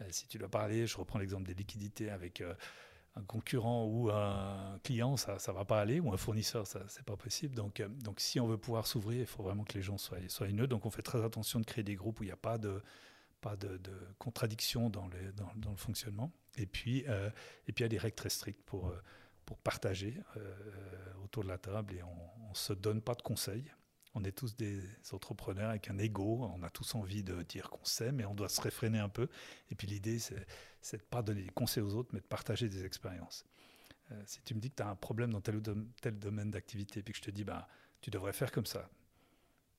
Euh, si tu dois parler, je reprends l'exemple des liquidités avec euh, un concurrent ou un client, ça ne va pas aller, ou un fournisseur, ça c'est pas possible. Donc, euh, donc si on veut pouvoir s'ouvrir, il faut vraiment que les gens soient, soient. Donc on fait très attention de créer des groupes où il n'y a pas de, pas de, contradiction dans, dans, le fonctionnement. Et puis, et puis il y a des règles très strictes pour pour partager euh, autour de la table et on ne se donne pas de conseils. On est tous des entrepreneurs avec un ego, on a tous envie de dire qu'on sait, mais on doit se réfréner un peu. Et puis l'idée, c'est de ne pas donner des conseils aux autres, mais de partager des expériences. Euh, si tu me dis que tu as un problème dans tel ou tel domaine d'activité, puis que je te dis, bah, tu devrais faire comme ça,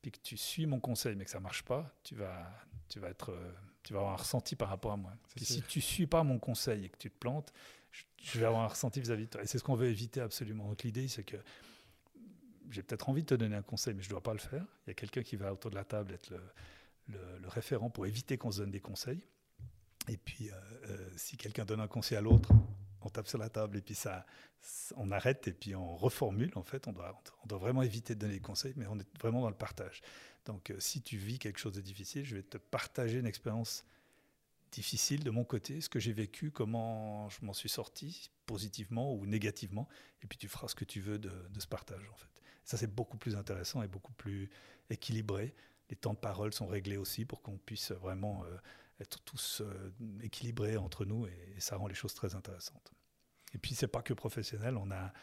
puis que tu suis mon conseil, mais que ça ne marche pas, tu vas, tu, vas être, euh, tu vas avoir un ressenti par rapport à moi. Puis si tu ne suis pas mon conseil et que tu te plantes, je vais avoir un ressenti vis-à-vis de toi. Et c'est ce qu'on veut éviter absolument. Donc l'idée, c'est que j'ai peut-être envie de te donner un conseil, mais je ne dois pas le faire. Il y a quelqu'un qui va autour de la table être le, référent pour éviter qu'on se donne des conseils. Et puis, euh, euh, si quelqu'un donne un conseil à l'autre, on tape sur la table et puis ça, on arrête et puis on reformule. En fait, on doit, on doit vraiment éviter de donner des conseils, mais on est vraiment dans le partage. Donc, euh, si tu vis quelque chose de difficile, je vais te partager une expérience difficile de mon côté, ce que j'ai vécu, comment je m'en suis sorti, positivement ou négativement, et puis tu feras ce que tu veux de, ce partage en fait. Ça c'est beaucoup plus intéressant et beaucoup plus équilibré. Les temps de parole sont réglés aussi pour qu'on puisse vraiment euh, être tous euh, équilibrés entre nous et, ça rend les choses très intéressantes. Et puis c'est pas que professionnel, on a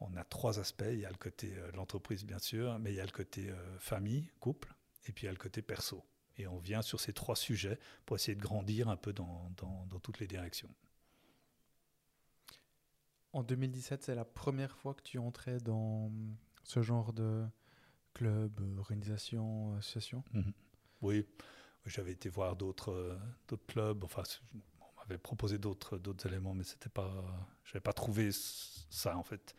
on a trois aspects. Il y a le côté de euh, l'entreprise bien sûr, mais il y a le côté famille, couple, et puis il y a le côté perso. Et on vient sur ces trois sujets pour essayer de grandir un peu dans, dans, toutes les directions. En 2017, c'est la première fois que tu entrais dans ce genre de club, organisation, association? Mhm. Oui, j'avais été voir d'autres euh, clubs. Enfin, on m'avait proposé d'autres éléments, mais c'était pas, je n'avais pas trouvé ça en fait.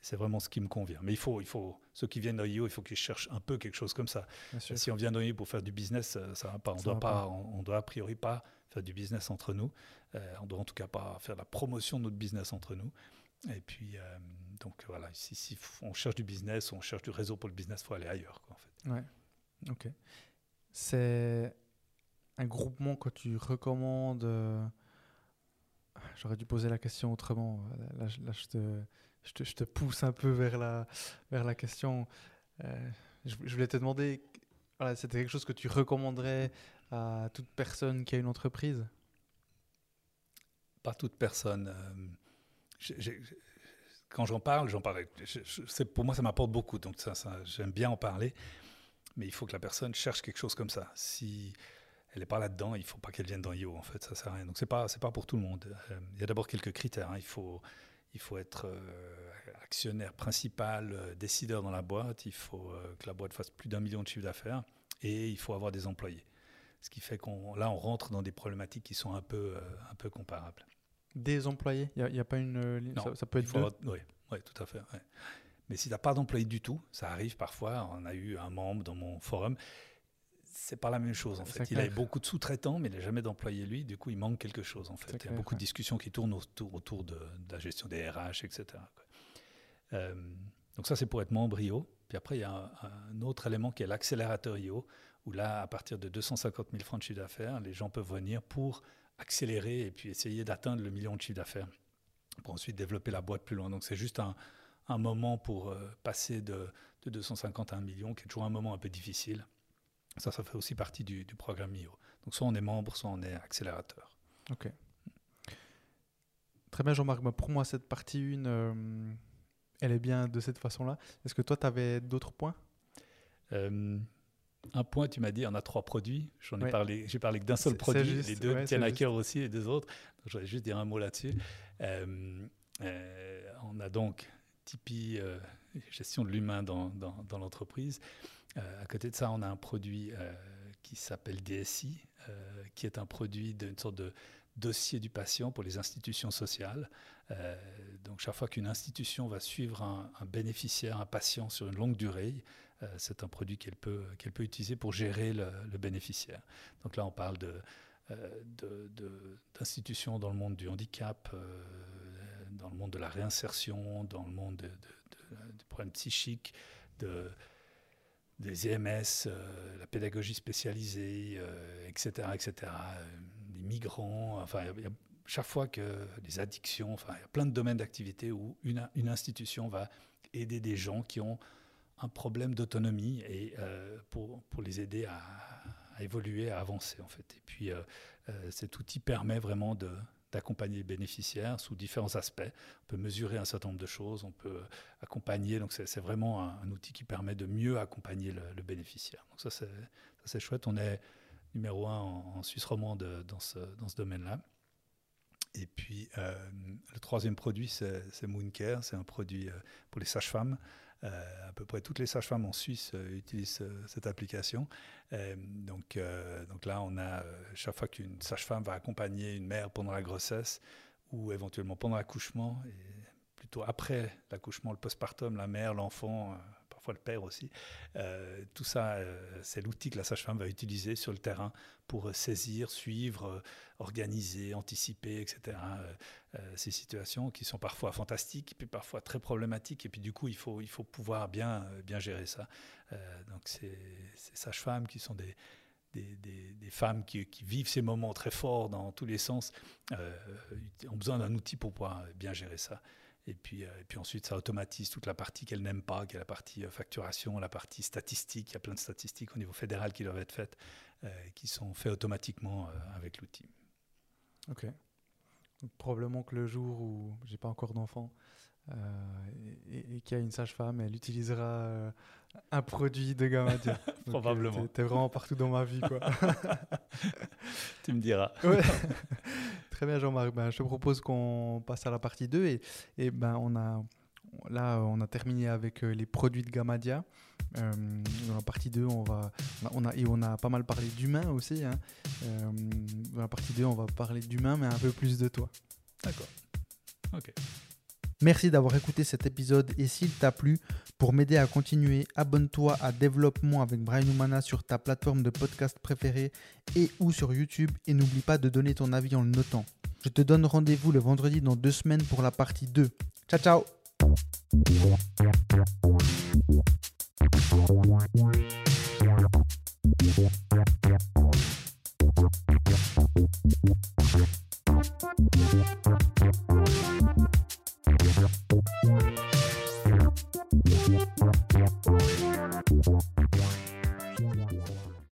C'est vraiment ce qui me convient. Mais il faut, il faut ceux qui viennent d'OIO, il faut qu'ils cherchent un peu quelque chose comme ça. Si on vient d'OIO pour faire du business, ça ne va pas. On doit pas, On, doit a priori pas faire du business entre nous. Euh, on doit en tout cas pas faire la promotion de notre business entre nous. Et puis, euh, donc voilà, si, si, on cherche du business, on cherche du réseau pour le business, il faut aller ailleurs. Quoi, en fait. Ouais, ok. C'est un groupement que tu recommandes. Euh, j'aurais dû poser la question autrement. Là, là je te je te, pousse un peu vers la, question. Euh, je, voulais te demander, c'était quelque chose que tu recommanderais à toute personne qui a une entreprise? Pas toute personne. Euh, quand j'en parle, j'en parle. pour moi, ça m'apporte beaucoup, donc j'aime bien en parler. Mais il faut que la personne cherche quelque chose comme ça. Si elle n'est pas là-dedans, il ne faut pas qu'elle vienne dans IO, en fait, ça sert à rien. Donc pas, c'est pas pour tout le monde. Euh, il y a d'abord quelques critères. Hein. Il faut il faut être euh, actionnaire principal, euh, décideur dans la boîte, il faut euh, que la boîte fasse plus d'un million de chiffre d'affaires et il faut avoir des employés. Ce qui fait qu'on là on rentre dans des problématiques qui sont un peu, un peu comparables. Des employés? Il n'y a, pas une non, ça, peut être Oui, ouais, tout à fait. Mais si tu n'as pas d'employés du tout, ça arrive parfois. On a eu un membre dans mon forum c'est pas la même chose en fait. Il a beaucoup de sous-traitants, mais il n'a jamais d'employés lui. Du coup, il manque quelque chose en fait. Il y a beaucoup de discussions qui tournent autour, autour de, la gestion des RH, etc. Euh, donc ça, c'est pour être membre IO. Puis après, il y a un, autre élément qui est l'accélérateur IO, où là, à partir de 250 000 francs de chiffre d'affaires, les gens peuvent venir pour accélérer et puis essayer d'atteindre le million de chiffre d'affaires, pour ensuite développer la boîte plus loin. Donc c'est juste un, moment pour euh, passer de, de 250 à 1 million, qui est toujours un moment un peu difficile. Ça, ça fait aussi partie du, programme IO. Donc soit on est membre, soit on est accélérateur. Ok. Très bien, Jean-Marc. Bah, pour moi, cette partie 1, euh, elle est bien de cette façon-là. Est-ce que toi, tu avais d'autres points? Euh, un point, tu m'as dit, on a trois produits. J'en ai parlé, j'ai parlé que d'un seul produit. juste, les deux ouais, tiennent à cœur aussi, les deux autres. Je voudrais juste dire un mot là-dessus. Euh, on a donc Tipeee, gestion de l'humain dans, dans- dans l'entreprise. Euh, à côté de ça, on a un produit euh, qui s'appelle DSI, euh, qui est un produit d'une sorte de dossier du patient pour les institutions sociales. Donc chaque fois qu'une institution va suivre un, bénéficiaire, un patient sur une longue durée, c'est un produit qu'elle peut, peut utiliser pour gérer le, bénéficiaire. Donc là, on parle d'institutions dans le monde du handicap, dans le monde de la réinsertion, dans le monde de- de- de- des problèmes psychiques, de, des EMS, euh, la pédagogie spécialisée, etc., etc., les migrants, enfin, chaque fois que les addictions, enfin, il y a plein de domaines d'activité où une, institution va aider des gens qui ont un problème d'autonomie et euh, pour, les aider à, évoluer, à avancer en fait. Et puis euh, cet outil permet vraiment de d'accompagner les bénéficiaires sous différents aspects. On peut mesurer un certain nombre de choses, on peut accompagner. Donc c'est vraiment un, outil qui permet de mieux accompagner le, bénéficiaire. Donc ça c'est chouette. On est numéro un en, Suisse romande dans ce, dans ce domaine-là. Et puis, euh, le troisième produit, c'est c'est Mooncare. C'est un produit euh, pour les sages-femmes. Euh, à peu près toutes les sages-femmes en Suisse euh, utilisent euh, cette application. Donc, donc là, on a chaque fois qu'une sage-femme va accompagner une mère pendant la grossesse ou éventuellement pendant l'accouchement, plutôt après l'accouchement, le postpartum, la mère, l'enfant, parfois le père aussi. Euh, tout ça, euh, c'est l'outil que la sage-femme va utiliser sur le terrain pour euh, saisir, suivre, organiser, anticiper, etc. Ces situations qui sont parfois fantastiques, puis parfois très problématiques, et puis du coup, il faut, il faut pouvoir bien, bien gérer ça. Donc, ces, ces sages-femmes qui sont des, des, des- femmes qui, vivent ces moments très forts dans tous les sens, ont besoin d'un outil pour pouvoir bien gérer ça. Et puis, euh, et puis ensuite, ça automatise toute la partie qu'elles n'aiment pas, qui est la partie euh, facturation, la partie statistique. Il y a plein de statistiques au niveau fédéral qui doivent être faites, euh, qui sont faites automatiquement avec l'outil. Ok. Probablement que le jour où j'ai pas encore d'enfant euh, et, y a une sage-femme, elle utilisera euh, un produit de Gamadia. Probablement. t'es- vraiment partout dans ma vie, quoi. Tu me diras. Ouais. Très bien, Jean-Marc. Ben, je te propose qu'on passe à la partie 2. Et, et ben, on a, là, on a terminé avec euh, les produits de Gamadia. Euh, dans la partie 2, on va, on a, et on a pas mal parlé d'humain aussi. hein. Euh, dans la partie 2, on va parler d'humain, mais un peu plus de toi. D'accord. Ok. Merci d'avoir écouté cet épisode et s'il t'a plu, pour m'aider à continuer, abonne-toi à Développement avec Brian Humana sur ta plateforme de podcast préférée et ou sur YouTube et n'oublie pas de donner ton avis en le notant. Je te donne rendez-vous le vendredi dans deux semaines pour la partie 2. Ciao ciao Yeah.